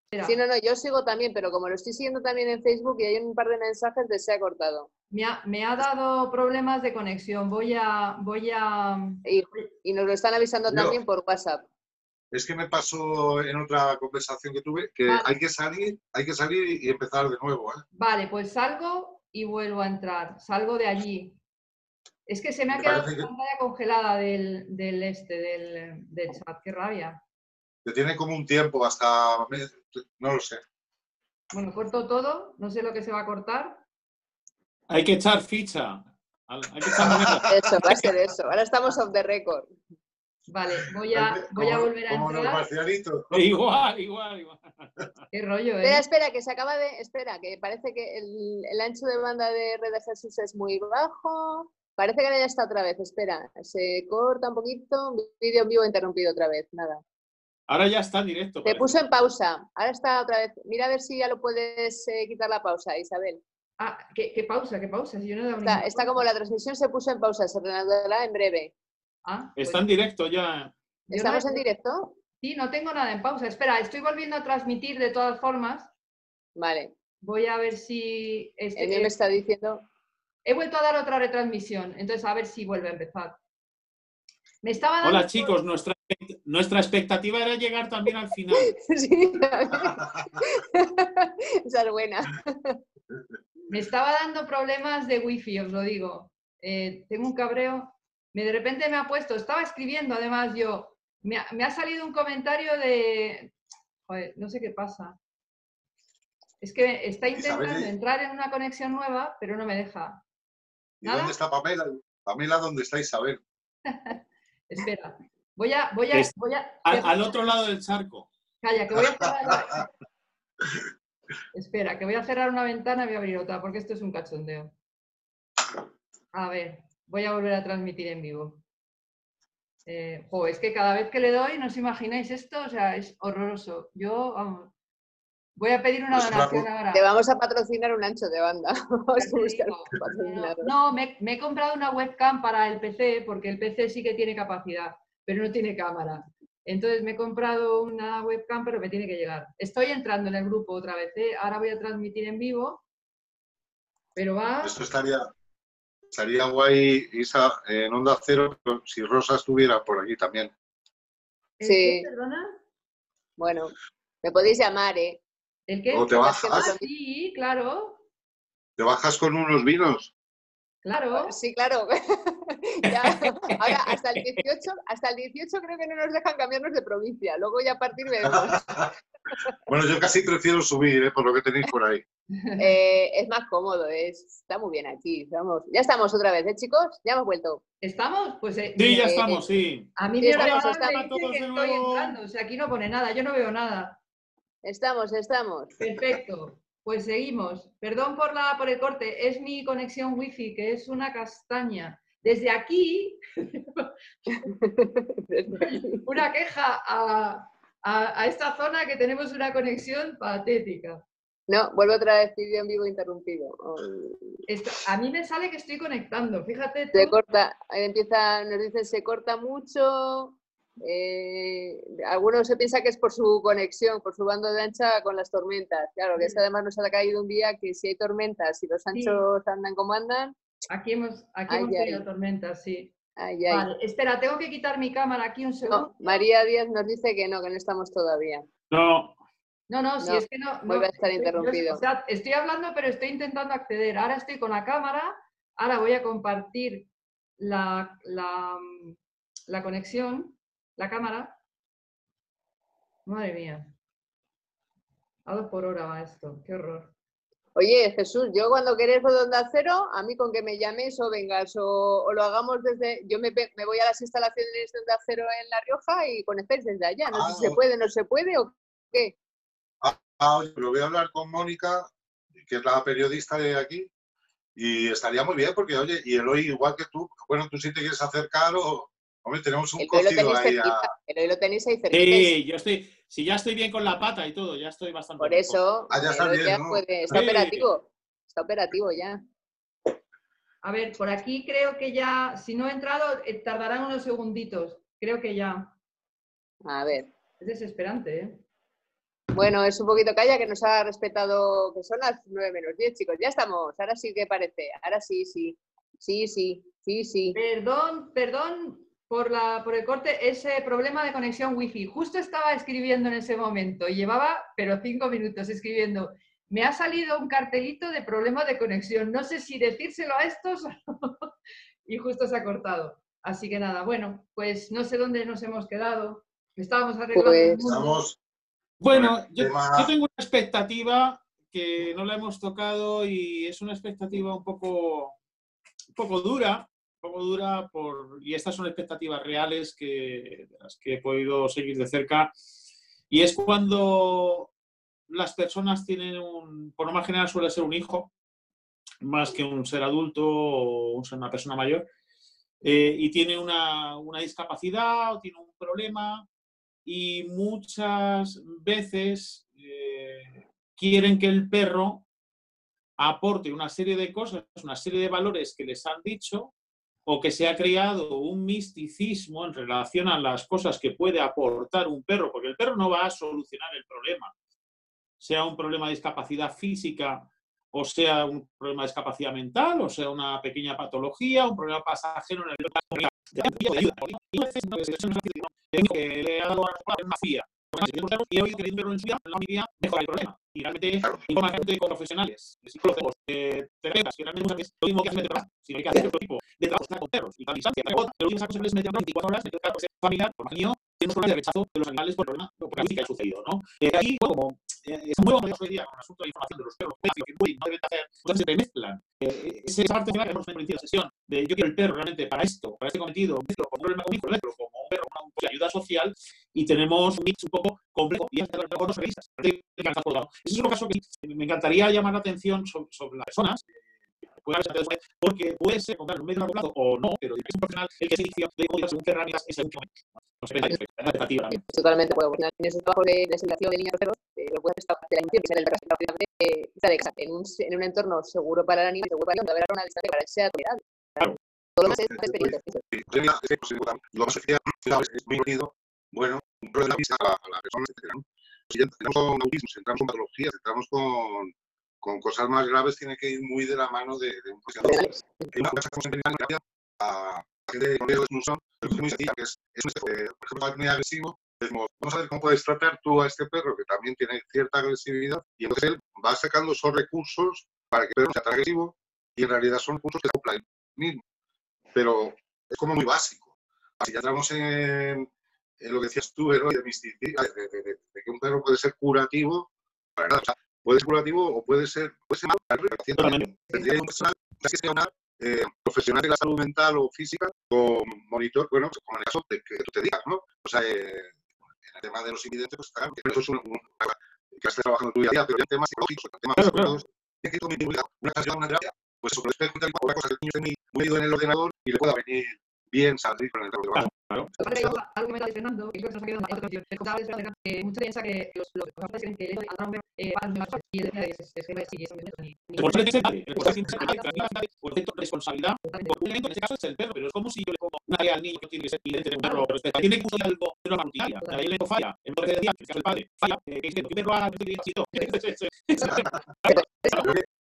Sí, no, no, yo sigo también, pero como lo estoy siguiendo también en Facebook y hay un par de mensajes de se ha cortado. Me ha, me ha dado problemas de conexión. Voy a. Voy a... Y, nos lo están avisando también por WhatsApp. Es que me pasó en otra conversación que tuve que hay que salir, hay que salir y empezar de nuevo. ¿eh? Vale, pues salgo y vuelvo a entrar. Salgo de allí. Es que se me ha quedado la pantalla congelada del, del este, del, del chat. Qué rabia que tiene como un tiempo hasta, no lo sé. Bueno, corto todo, no sé lo que se va a cortar. Hay que echar ficha. Hay que echar (laughs) eso, va a ser eso. Ahora estamos off the record. Vale, voy a, voy a volver a entrar. (laughs) Igual, igual, igual. Qué rollo, ¿eh? Espera, espera, que se acaba de. Espera, que parece que el, el ancho de banda de Red de Jesús es muy bajo. Parece que ya está otra vez. Espera, se corta un poquito. Vídeo en vivo interrumpido otra vez. Nada. Ahora ya está en directo. Te puso en pausa. Ahora está otra vez. Mira a ver si ya lo puedes eh, quitar la pausa, Isabel. Ah, ¿qué, pausa? ¿Qué pausa? yo no está, está como la transmisión se puso en pausa, se reanudará en breve. Ah, pues está en directo ya. ¿Estamos en directo? Sí, no tengo nada en pausa. Espera, estoy volviendo a transmitir de todas formas. Vale. Voy a ver si... Este, Él me está diciendo... He vuelto a dar otra retransmisión, entonces a ver si vuelve a empezar. Me estaba dando Hola chicos, nuestra nuestra expectativa era llegar también al final. (laughs) Sí, (laughs) esa es buena. Me estaba dando problemas de wifi, os lo digo. Eh, tengo un cabreo. Me, de repente me ha puesto, estaba escribiendo además yo, me ha, salido un comentario de... Joder, no sé qué pasa. Es que está intentando entrar en una conexión nueva, pero no me deja. ¿Y dónde está Pamela? Pamela, ¿dónde está Isabel? (laughs) Espera, Voy a, voy a, voy a, al, otro lado del charco. Calla, que voy a cerrar. (laughs) Espera, que voy a cerrar una ventana y voy a abrir otra, porque esto es un cachondeo. A ver, voy a volver a transmitir en vivo. Eh, es que cada vez que le doy, no os imagináis esto, o sea, es horroroso. Yo, vamos, voy a pedir una pues donación ahora. Te vamos a patrocinar un ancho de banda. (laughs) no, me, me he comprado una webcam para el PC, porque el PC sí que tiene capacidad pero no tiene cámara. Entonces me he comprado una webcam, pero me tiene que llegar. Estoy entrando en el grupo otra vez. ¿eh? Ahora voy a transmitir en vivo, pero va... Esto estaría, estaría guay, Isa, en Onda Cero, si Rosa estuviera por aquí también. Sí. ¿Perdona? Bueno, me podéis llamar, ¿eh? ¿El qué? ¿O te bajas? Ah, sí, claro. ¿Te bajas con unos vinos? Claro. Sí, claro. (laughs) (laughs) ahora, hasta el 18, hasta el 18 creo que no nos dejan cambiarnos de provincia. Luego ya a partir de... (laughs) bueno, yo casi prefiero subir, ¿eh? por lo que tenéis por ahí. Eh, es más cómodo, está muy bien aquí. Ya estamos otra vez, ¿eh, chicos? Ya hemos vuelto. ¿Estamos? Pues eh, sí, ya estamos, sí. A mí me estamos, estamos todos que estoy entrando, o sea, aquí no pone nada, yo no veo nada. Estamos, estamos. Perfecto. Pues seguimos. Perdón por, la, por el corte. Es mi conexión wifi, que es una castaña. Desde (laughs) (laughs) aquí, una queja a, esta zona que tenemos una conexión patética. No, vuelve otra vez vídeo en vivo interrumpido. a mí me sale que estoy conectando, fíjate. Se corta, empieza, nos dicen se corta mucho, eh, algunos se piensa que es por su conexión, por su bando de ancha con las tormentas. Claro, que es además nos ha caído un día que si hay tormentas y los anchos andan como andan. Aquí hemos, aquí hemos tenido tormentas, sí. Vale, espera, tengo que quitar mi cámara aquí un segundo. María Díaz nos dice que no, que no estamos todavía. No. No, no, si es que no. Vuelve a estar interrumpido. o sea, estoy hablando, pero estoy intentando acceder. Ahora estoy con la cámara, ahora voy a compartir la, la, la conexión la cámara. Madre mía. A dos por hora va esto, qué horror. Oye, Jesús, yo cuando querés Redonda Cero, a mí con que me llames o vengas o, lo hagamos desde... Yo me, voy a las instalaciones de Onda Cero en La Rioja y conectéis desde allá. No sé si se ah, puede, no se puede o qué. Ah, ah lo voy a hablar con Mónica, que es la periodista de aquí, y estaría muy bien porque, oye, y el hoy igual que tú, bueno, tú sí te quieres acercar o, Hombre, tenemos un cocido ahí. El lo tenéis ahí cerquita. Sí, yo estoy, si ya estoy bien con la pata y todo, ya estoy bastante Por eso, ah, ya está, bien, ¿no? está operativo. Está operativo ya. A ver, por aquí creo que ya, si no he entrado, eh, tardarán unos segunditos. Creo que ya. A ver. Es desesperante, ¿eh? Bueno, es un poquito calla que nos ha respetado, que son las 9 menos 10, chicos. Ya estamos, ahora sí que parece. Ahora sí, sí. Sí, sí, sí, sí. Perdón, perdón, por, la, por el corte ese problema de conexión wifi. Justo estaba escribiendo en ese momento y llevaba, pero cinco minutos escribiendo. Me ha salido un cartelito de problema de conexión. No sé si decírselo a estos (laughs) y justo se ha cortado. Así que nada, bueno, pues no sé dónde nos hemos quedado. Estábamos arreglando. Pues, bueno, yo, tengo una expectativa que no la hemos tocado y es una expectativa un poco, un poco dura, poco dura por, y estas son expectativas reales que, las que he podido seguir de cerca. Y es cuando las personas tienen un, por norma general suele ser un hijo, más que un ser adulto o una persona mayor, eh, y tiene una, una, discapacidad o tiene un problema y muchas veces eh, quieren que el perro aporte una serie de cosas, una serie de valores que les han dicho o que se ha creado un misticismo en relación a las cosas que puede aportar un perro, porque el perro no va a solucionar el problema, sea un problema de discapacidad física o sea un problema de discapacidad mental, o sea una pequeña patología, un problema pasajero en el una hoy que perro en su vida, la vida mejora el problema. Y realmente informa gente con profesionales, psicólogos, eh, terapeutas, que realmente veces lo mismo que hacer de trabajo, sino hay que hacer otro tipo de trabajo con perros. Y para distancia, para que lo único que les meten 24 horas, en el caso familiar, por mío, un problema de rechazo de los animales por el problema, por la música que ha sucedido, ¿no? Eh, ahí, bueno, como eh, es muy bueno hoy día con el asunto de información de los perros, que no deben hacer, entonces se mezclan. Eh, esa parte final que hemos tenido en la sesión, de yo quiero el perro realmente para esto, para este cometido, mezclo con un problema conmigo, mezclo como un perro con una ayuda social y tenemos un mix un poco complejo y hasta con dos revistas. Ese es un caso que me encantaría llamar la atención sobre, sobre las personas porque puede ser comprar un medio largo plazo o no, pero es un profesional el que se inició de código según qué herramientas es el último No sé, es Totalmente puedo. En ese trabajo de designación de niños perros, eh, lo puedes estar de la inicio, que es el representante de en un, en un entorno seguro para el animal, seguro para el niño, haber una distancia para que sea tolerable. Claro. Todo lo más es experiencia. Lo más es muy bonito, bueno, un problema a la persona, etc. Si entramos con autismo, si entramos con patologías, entramos con con cosas más graves tiene que ir muy de la mano de, de un profesional. Una cosa que hemos en a gente con riesgo de es muy sencilla, que es, es un por ejemplo, muy agresivo, decimos, vamos a ver cómo puedes tratar tú a este perro que también tiene cierta agresividad, y entonces él va sacando esos recursos para que el perro sea tan agresivo, y en realidad son recursos que se mismo. Pero es como muy básico. Si ya entramos en, lo que decías tú, de, de, de, que un perro puede ser curativo, para nada, o sea, puede ser curativo o puede ser, puede ser malo. Tendría que eh, profesional de la salud mental o física con monitor, bueno, como en el caso de que tú te digas, ¿no? O sea, eh, en el tema de los incidentes, pues claro, eso es un, un, que estás trabajando tu día a día, pero en temas psicológicos, en temas claro, claro. que una ocasión, una terapia, pues sobre el espejo una cosa que el niño esté muy, muy en el ordenador y le pueda venir bien salir con el trabajo. Claro. Algo que me está Fernando, que creo que se ha quedado en la otra cuestión, que mucha piensa que los, los profesores creen que el hecho de agarrar un eh, para los y él decía que es que sí, es un Por eso tiene que ser por cierto, responsabilidad, por un elemento, en este caso es el perro, pero es como si yo le pongo una tarea al niño que tiene que ser evidente de un perro respecto. Tiene que usar algo de una rutinaria, la ley falla, en vez de decir, en el padre, falla, que dice, que haga, que diga así,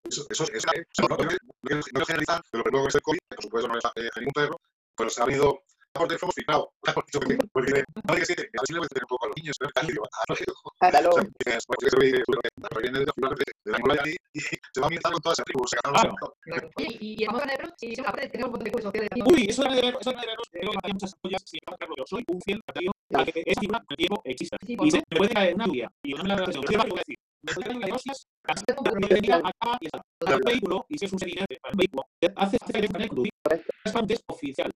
eso, eso, eso, no, no generalizar, pero luego es el COVID, por supuesto no es ningún perro, pero se ha venido por teléfono. Porque no que así le voy a tener un poco a los niños, pero Hasta luego. De la muralla ahí y se va a ambientar con toda esa tribu. O sea, y vamos a ver, si aparte tenemos un montón de cosas sociales. Uy, eso es de ver, eso es de ver, creo que hay muchas joyas, si yo soy un fiel que figura tiempo existe. Y se me puede caer una y no me la voy a decir, voy a vehículo, y si es un sedimento un vehículo, hace es oficial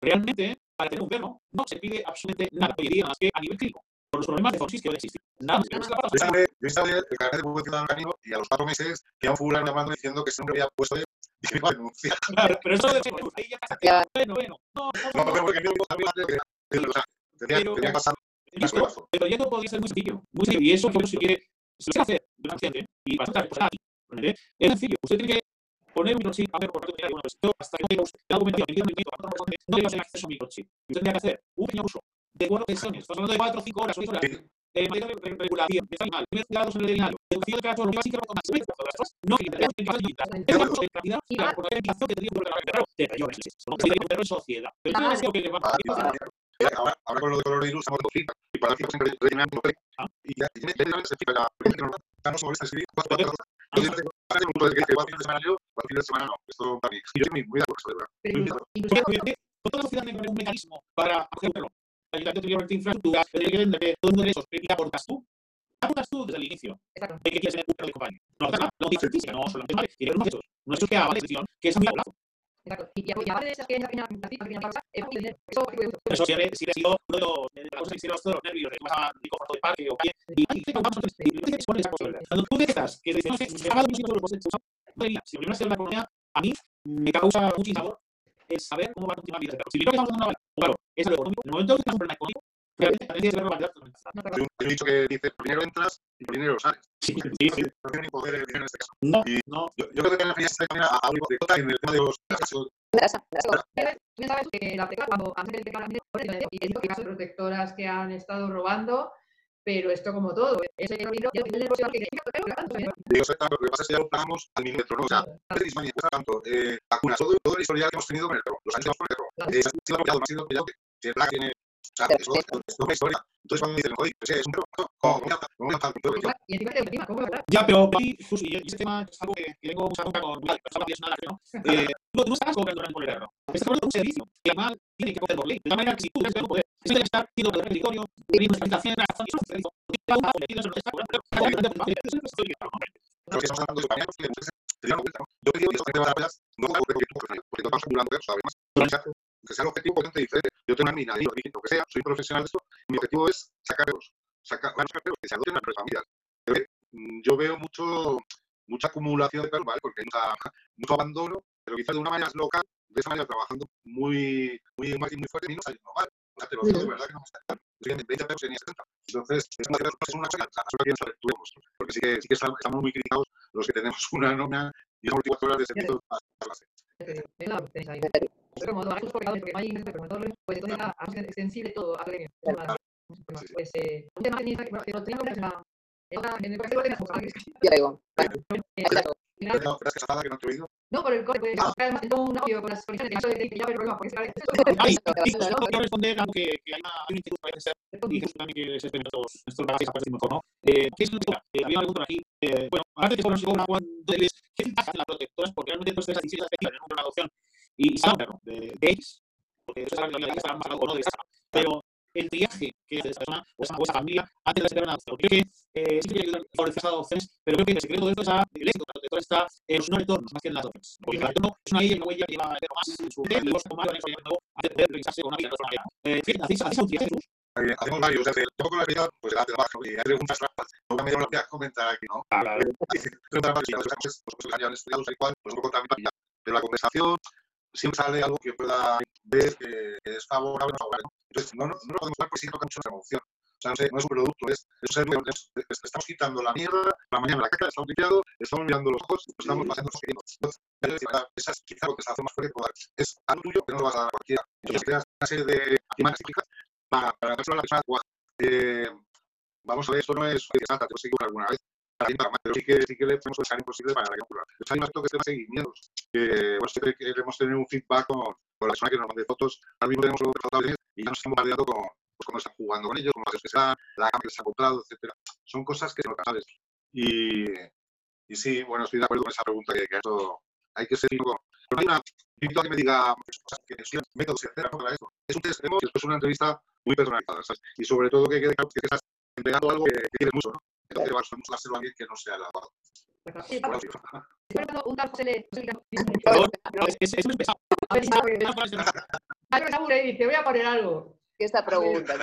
realmente, para tener un perro, no se pide absolutamente nada hoy en día más que a nivel clínico, por los problemas de fosis que hoy existen. Nada más. Yo estaba el carnet de publicidad canino y a los cuatro meses que a un fulano llamando diciendo que se me había puesto de y me iba a denunciar. (laughs) Claro, pero eso de ahí ya pasa. Bueno, bueno. No, no, no, porque yo que tenía, que pasar. Pero ya no podría ser muy sencillo, muy sencillo. Y eso, si quiere, si lo quiere hacer de un paciente y bastante pues, ¿vale? es sencillo. Usted tiene que poner un microchip a ver por de bueno, pues yo hasta que no tenga usted la documentación, no tenga usted acceso a un microchip. Usted tendría que hacer un pequeño uso de cuatro sesiones, estamos hablando de cuatro o cinco horas, seis horas, eh, mayor regulación de animal, cuidados en el educación de que más, no que tenemos que facilitar, es una cosa de calidad y la organización que tendría que perro, de mayores, no que tiene perro en sociedad. Pero no es lo que le va a Ahora, ahora con lo de coronavirus estamos y para la siempre rellenando y ya tiene que la primera no se molesta escribir cuatro yo digo que un punto de que va a fin de semana yo, va a fin de semana no. Esto para mí. Yo de acuerdo, de verdad. Toda la sociedad tiene un mecanismo para hacerlo. El ayuntamiento tiene que infraestructuras, tiene que vender todo el mundo de esos. ¿Qué aportas tú? ¿Qué aportas tú desde el inicio? ¿De qué quieres ser un perro de compañía? No, no, no, no solamente vale. Tiene unos hechos. No es que haga la decisión, que es a muy plazo. Exacto. Y, y aparte de esas pequeñas, pequeñas, pequeñas pausas, es muy dinero. Eso, siempre, ha sido uno de los, de las cosas que hicieron los nervios, de que vas a un cuarto de parque o calle, y ahí te vamos a y te expones esa posibilidad. Cuando tú detectas que no sé, si ha dado un sitio, pues, si primero ha la comunidad, a mí me causa mucho sabor el saber cómo va a continuar mi vida. Si primero que estamos dando una claro, es algo económico, en el momento que estás un problema económico, realmente también tienes que verlo Hay un dicho que dice, primero entras y primero sales. Sí, sí, sí. No tiene ni poder el dinero en este caso. No, no. Yo, yo creo que también a algo de en el tema de los casos sabes que la cuando antes del teclado y que dijo que casos protectoras que han estado robando, pero esto como todo, ese libro ya tiene el que Digo, lo que pasa es que ya lo pagamos al milímetro, ¿no? O sea, cuesta tanto, eh, vacunas, todo, todo el historial que hemos tenido con el perro, los años con el eh, se ha sido apoyado, ha sido apoyado, que el tiene, sea, es una historia. Entonces cuando dicen, oye, pues es un perro, ¿cómo voy a hacer un perro? Y encima te encima, ¿cómo Ya, pero para mí, y ese tema es algo que, que tengo mucha bronca con que es una ¿no? Eh, no, no estás cobrando por el perro. Estás cobrando un servicio que además tiene que poder por ley. De tal manera que si tú que estar por el territorio, explicación, razón, y es un servicio. Te va a poner, tienes que estar cobrando, pero lo que estamos hablando de compañía, yo digo que eso que te va a dar no porque tú, porque tú estás acumulando eso, además, que sea el objetivo potente diferente. Yo tengo una mina, digo, lo que sea, soy profesional de esto, mi objetivo es sacarlos, sacar varios perros que se adopten a las familias. Mm, yo veo mucho, mucha acumulación de perros, ¿vale? Porque hay mucha, mucho abandono, pero quizás de una manera local, de esa manera trabajando muy, muy, muy, muy fuerte, y no saliendo mal. O sea, te lo digo de verdad que no me está mal. Estoy en 20 perros tenía 70. Entonces, es una, es una cosa que saber tuvimos, porque sí que, sí que estamos muy criticados los que tenemos (laughs) una nómina y una 24 horas de servicio a clase. Como no hay porque no hay pues entonces era extensible todo a gremio. Pues eh, un tema que lo tengo que que no te he oído. No, por el corte, pues, además tengo un audio con las condiciones de que ya hay problemas, porque se Ay, quiero responder algo que, que hay una inquietud parece ser, y Jesús también que se espera estos, estos bagajes aparte mejor, ¿no? Eh, ¿Qué es lo que eh, Había una pregunta aquí, eh, bueno, antes de que nos llegó cuando debes, ¿qué ventajas las protectoras? Porque realmente tú estás diciendo en una adopción. Y se un perro de, de X, porque eso es la vida está más o no de esa pero el viaje que hace esa persona o esa, o esa familia antes de ser una adopción. Creo que eh, sí que hay que favorecer esas adopciones, pero creo que el secreto de esto está, el éxito de todo está en los no retornos, más que en las adopciones. Porque el retorno es una una huella que lleva más en su vida y luego se toma eso de nuevo a poder revisarse con una vida de otra manera. Eh, fíjate, ¿hacéis, ¿hacéis audiencias, Jesús? Hacemos varios, desde el poco la realidad, pues delante de abajo, y hay preguntas trampas. No me voy a comentar aquí, ¿no? Ah, claro. (laughs) Preguntas varias, pues, pues, hayan estudiado, tal y cual, pues un poco también, pero la conversación siempre sale algo que pueda ver que es favorable o favorable. Entonces, no, no, no lo podemos dar porque sí toca mucho la emoción. O sea, no, sé, no es un producto, es, es, es, es, estamos quitando la mierda, la mañana la caca, estamos limpiando, estamos mirando los ojos, estamos pasando los. Entonces, esa es quizá lo que se hace más fuerte es algo tuyo que no lo vas a dar a cualquiera. Entonces, creas una serie de imágenes típicas para, para dárselo a la persona. Eh, vamos a ver, esto no es que te lo alguna vez, pero sí que, sí que le podemos dejar imposible para que ocurra. Entonces, hay más toques de seguimientos. Que, bueno, siempre queremos tener un feedback con, con la persona que nos mande fotos. Ahora mismo tenemos los y ya nos estamos bombardeando con pues, cómo están jugando con ellos, cómo que se dan, la gama que se ha comprado, etcétera. Son cosas que no sabes. Y, y sí, bueno, estoy de acuerdo con esa pregunta que, que eso hay que ser no hay una invito a que me diga que son métodos, etcétera, para eso. Es un test después una entrevista muy personalizada, ¿sabes? Y sobre todo que quede claro que estás entregando algo que, que quieres mucho, ¿no? A mucho a alguien que no sea el adecuado. un tal José (laughs) Es pesado. (laughs) Te voy a poner algo. ¿Qué está pregunta?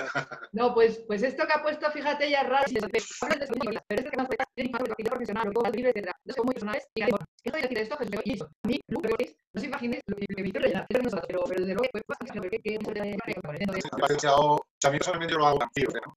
No, pues, pues esto que ha puesto, fíjate, ya es raro. Pero es que más tiene profesional, luego libre, etcétera. No son muy personales. Y digo, ¿qué estoy decir esto? Jesús, y eso. A mí, no se imagines lo que me hizo rellenar. Pero desde luego, pues, bastante que que a mí personalmente yo lo hago tranquilo, ¿no?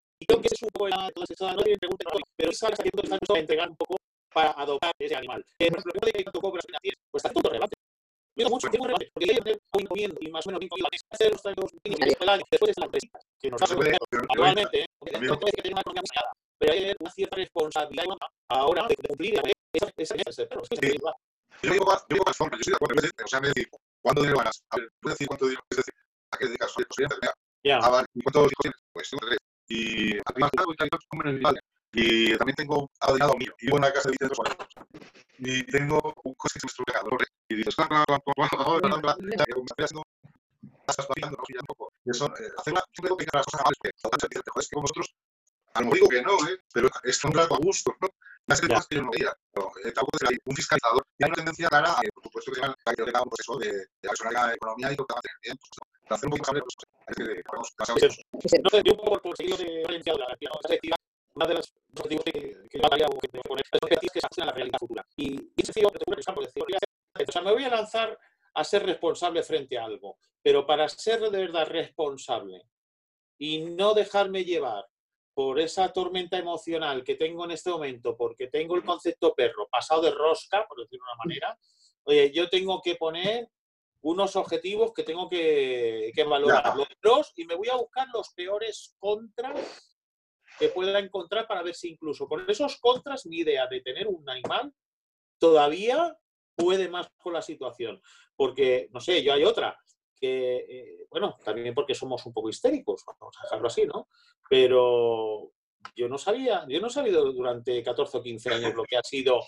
y creo que es un poco la, todas esas, no tienen preguntas hoy, pero esa haciendo están a entregar un poco para adoptar ese animal. Eh, por ejemplo, de que tanto cobras financieras, pues está todo relevante. Mira mucho, es muy relevante, porque que tener un comiendo y más o menos incluido a hacer los año, después de las empresas, que nos hacen actualmente, porque no es que tenga una economía saneada, pero hay que tener una cierta responsabilidad ahora de cumplir esa esa esa pero es que yo digo yo digo más formas, yo estoy de acuerdo, o sea, me decir, ¿cuánto dinero ganas? A ver, ¿puedes decir cuánto dinero? Es decir, ¿a qué dedicas? Soy enfermera. Ya. ¿cuántos hijos tienes? Pues tengo tres y y también tengo mío y vivo en una casa de 23 cuadros y tengo un coche que me estructura y dices claro estás paseando no un poco y eso hacer que las cosas amables que es que vosotros a lo mejor digo que no ¿eh? pero es un rato a gusto ¿no? me hace cosas que yo no veía pero tampoco un fiscalizador y hay una tendencia clara por supuesto que se llama un proceso de, de la economía y lo que va a tener bien hacer un poco más pues no sé, yo por seguir de Valencia, la perspectiva, una de las objetivos que, que yo haría o que me poner es objetivos que se ajusten a la realidad futura. Y, y sencillo, que te ocurre por decir, o sea, me voy a lanzar a ser responsable frente a algo, pero para ser de verdad responsable y no dejarme llevar por esa tormenta emocional que tengo en este momento, porque tengo el concepto perro pasado de rosca, por decirlo de una manera, oye, yo tengo que poner unos objetivos que tengo que, que valorar. Los pros y me voy a buscar los peores contras que pueda encontrar para ver si incluso con esos contras mi idea de tener un animal todavía puede más con la situación. Porque, no sé, yo hay otra, que, eh, bueno, también porque somos un poco histéricos, vamos a dejarlo así, ¿no? Pero yo no sabía, yo no he sabido durante 14 o 15 años lo que ha sido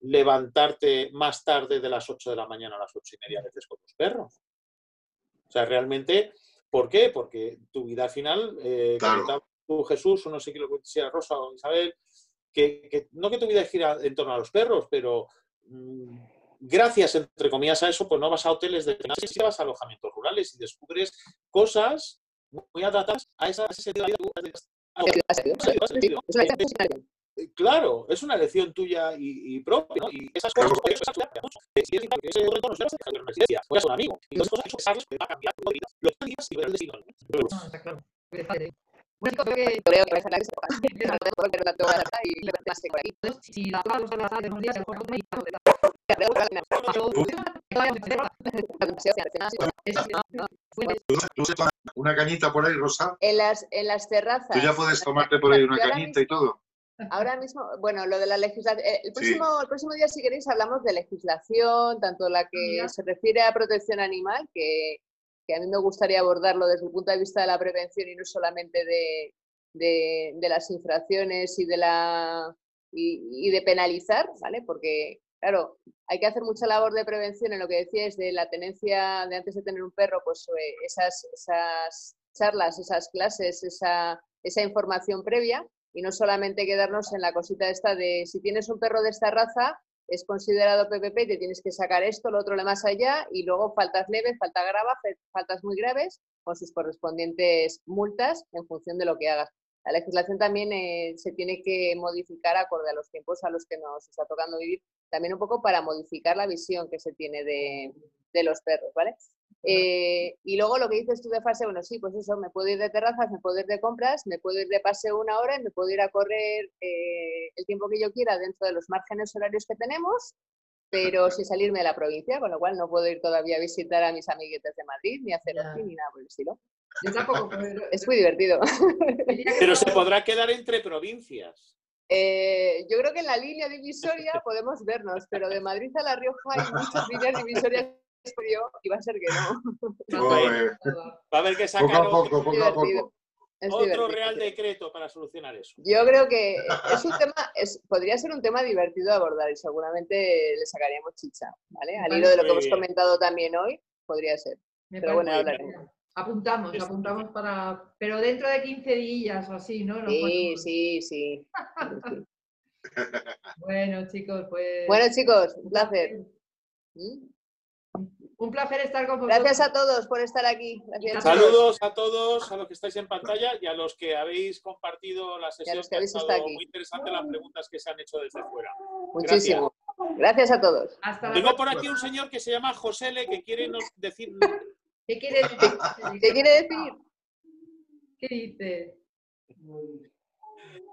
levantarte más tarde de las 8 de la mañana a las 8 y media veces con tus perros. O sea, realmente, ¿por qué? Porque tu vida final, eh, tú, Jesús, o no sé qué lo que sea Rosa o Isabel, que, no que tu vida gira en torno a los perros, pero mm, gracias, entre comillas, a eso, pues no vas a hoteles de si vas a alojamientos rurales y descubres cosas muy adaptadas a, esa, ese sentido de vida. Claro, es una elección tuya y, y propia, ¿no? Y esas cosas, esas cosas si es que ese retorno se dejar en una residencia, o es un amigo, y esas cosas, eso sabes que va a cambiar tu vida, lo que digas y ver el destino. No, está claro. Bueno, creo que creo que vais a hablar (laughs) de eso. porque no te voy a adaptar y lo que por aquí. Si la todas las horas de unos días, a lo mejor me (laughs) una cañita por ahí, Rosa. En las, en las terrazas. Tú ya puedes tomarte por ahí una cañita y todo. Ahora mismo, bueno, lo de la legislación, eh, el próximo, el próximo día, si queréis, hablamos de legislación, tanto la que se refiere a protección animal, que, que, a mí me gustaría abordarlo desde el punto de vista de la prevención y no solamente de, de, de las infracciones y de la y, y, de penalizar, ¿vale? Porque, claro, hay que hacer mucha labor de prevención en lo que decías de la tenencia de antes de tener un perro, pues esas, esas charlas, esas clases, esa, esa información previa y no solamente quedarnos en la cosita esta de si tienes un perro de esta raza, es considerado PPP y te tienes que sacar esto, lo otro, lo más allá, y luego faltas leves, falta grava, faltas muy graves, con sus correspondientes multas en función de lo que hagas. La legislación también eh, se tiene que modificar acorde a los tiempos a los que nos está tocando vivir, también un poco para modificar la visión que se tiene de, de los perros, ¿vale? Eh, y luego lo que dices tú de fase, bueno, sí, pues eso, me puedo ir de terrazas, me puedo ir de compras, me puedo ir de paseo una hora y me puedo ir a correr eh, el tiempo que yo quiera dentro de los márgenes horarios que tenemos, pero sin salirme de la provincia, con lo cual no puedo ir todavía a visitar a mis amiguetes de Madrid, ni hacer así, ni nada por el estilo. (laughs) Es muy divertido. Pero se podrá quedar entre provincias. Eh, yo creo que en la línea divisoria podemos vernos, pero de Madrid a La Rioja hay muchas líneas divisorias y va a ser que no. (laughs) va a haber que sacar otro, real decreto para solucionar eso. Yo creo que es un tema, es, podría ser un tema divertido de abordar y seguramente le sacaríamos chicha, ¿vale? Al hilo de lo que hemos comentado también hoy, podría ser. Pero bueno, hablaremos. Apuntamos, apuntamos para. Pero dentro de 15 días o así, ¿no? sí, sí, sí, (laughs) bueno, chicos, pues. Bueno, chicos, un placer. ¿Mm? Un placer estar con vosotros. Gracias a todos por estar aquí. Saludos a todos, a los que estáis en pantalla y a los que habéis compartido la sesión. Que, ha estado muy interesante las preguntas que se han hecho desde fuera. Muchísimo. Gracias, a todos. Tengo por aquí un señor que se llama José Le que quiere decir. ¿Qué quiere decir? ¿Qué quiere decir? ¿Qué dice?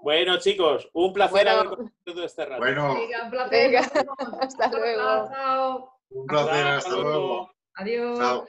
Bueno, chicos, un placer haber conocido este rato. Bueno, un placer. (laughs) hasta luego. Chao. Un placer, hasta luego. Adiós. Chao.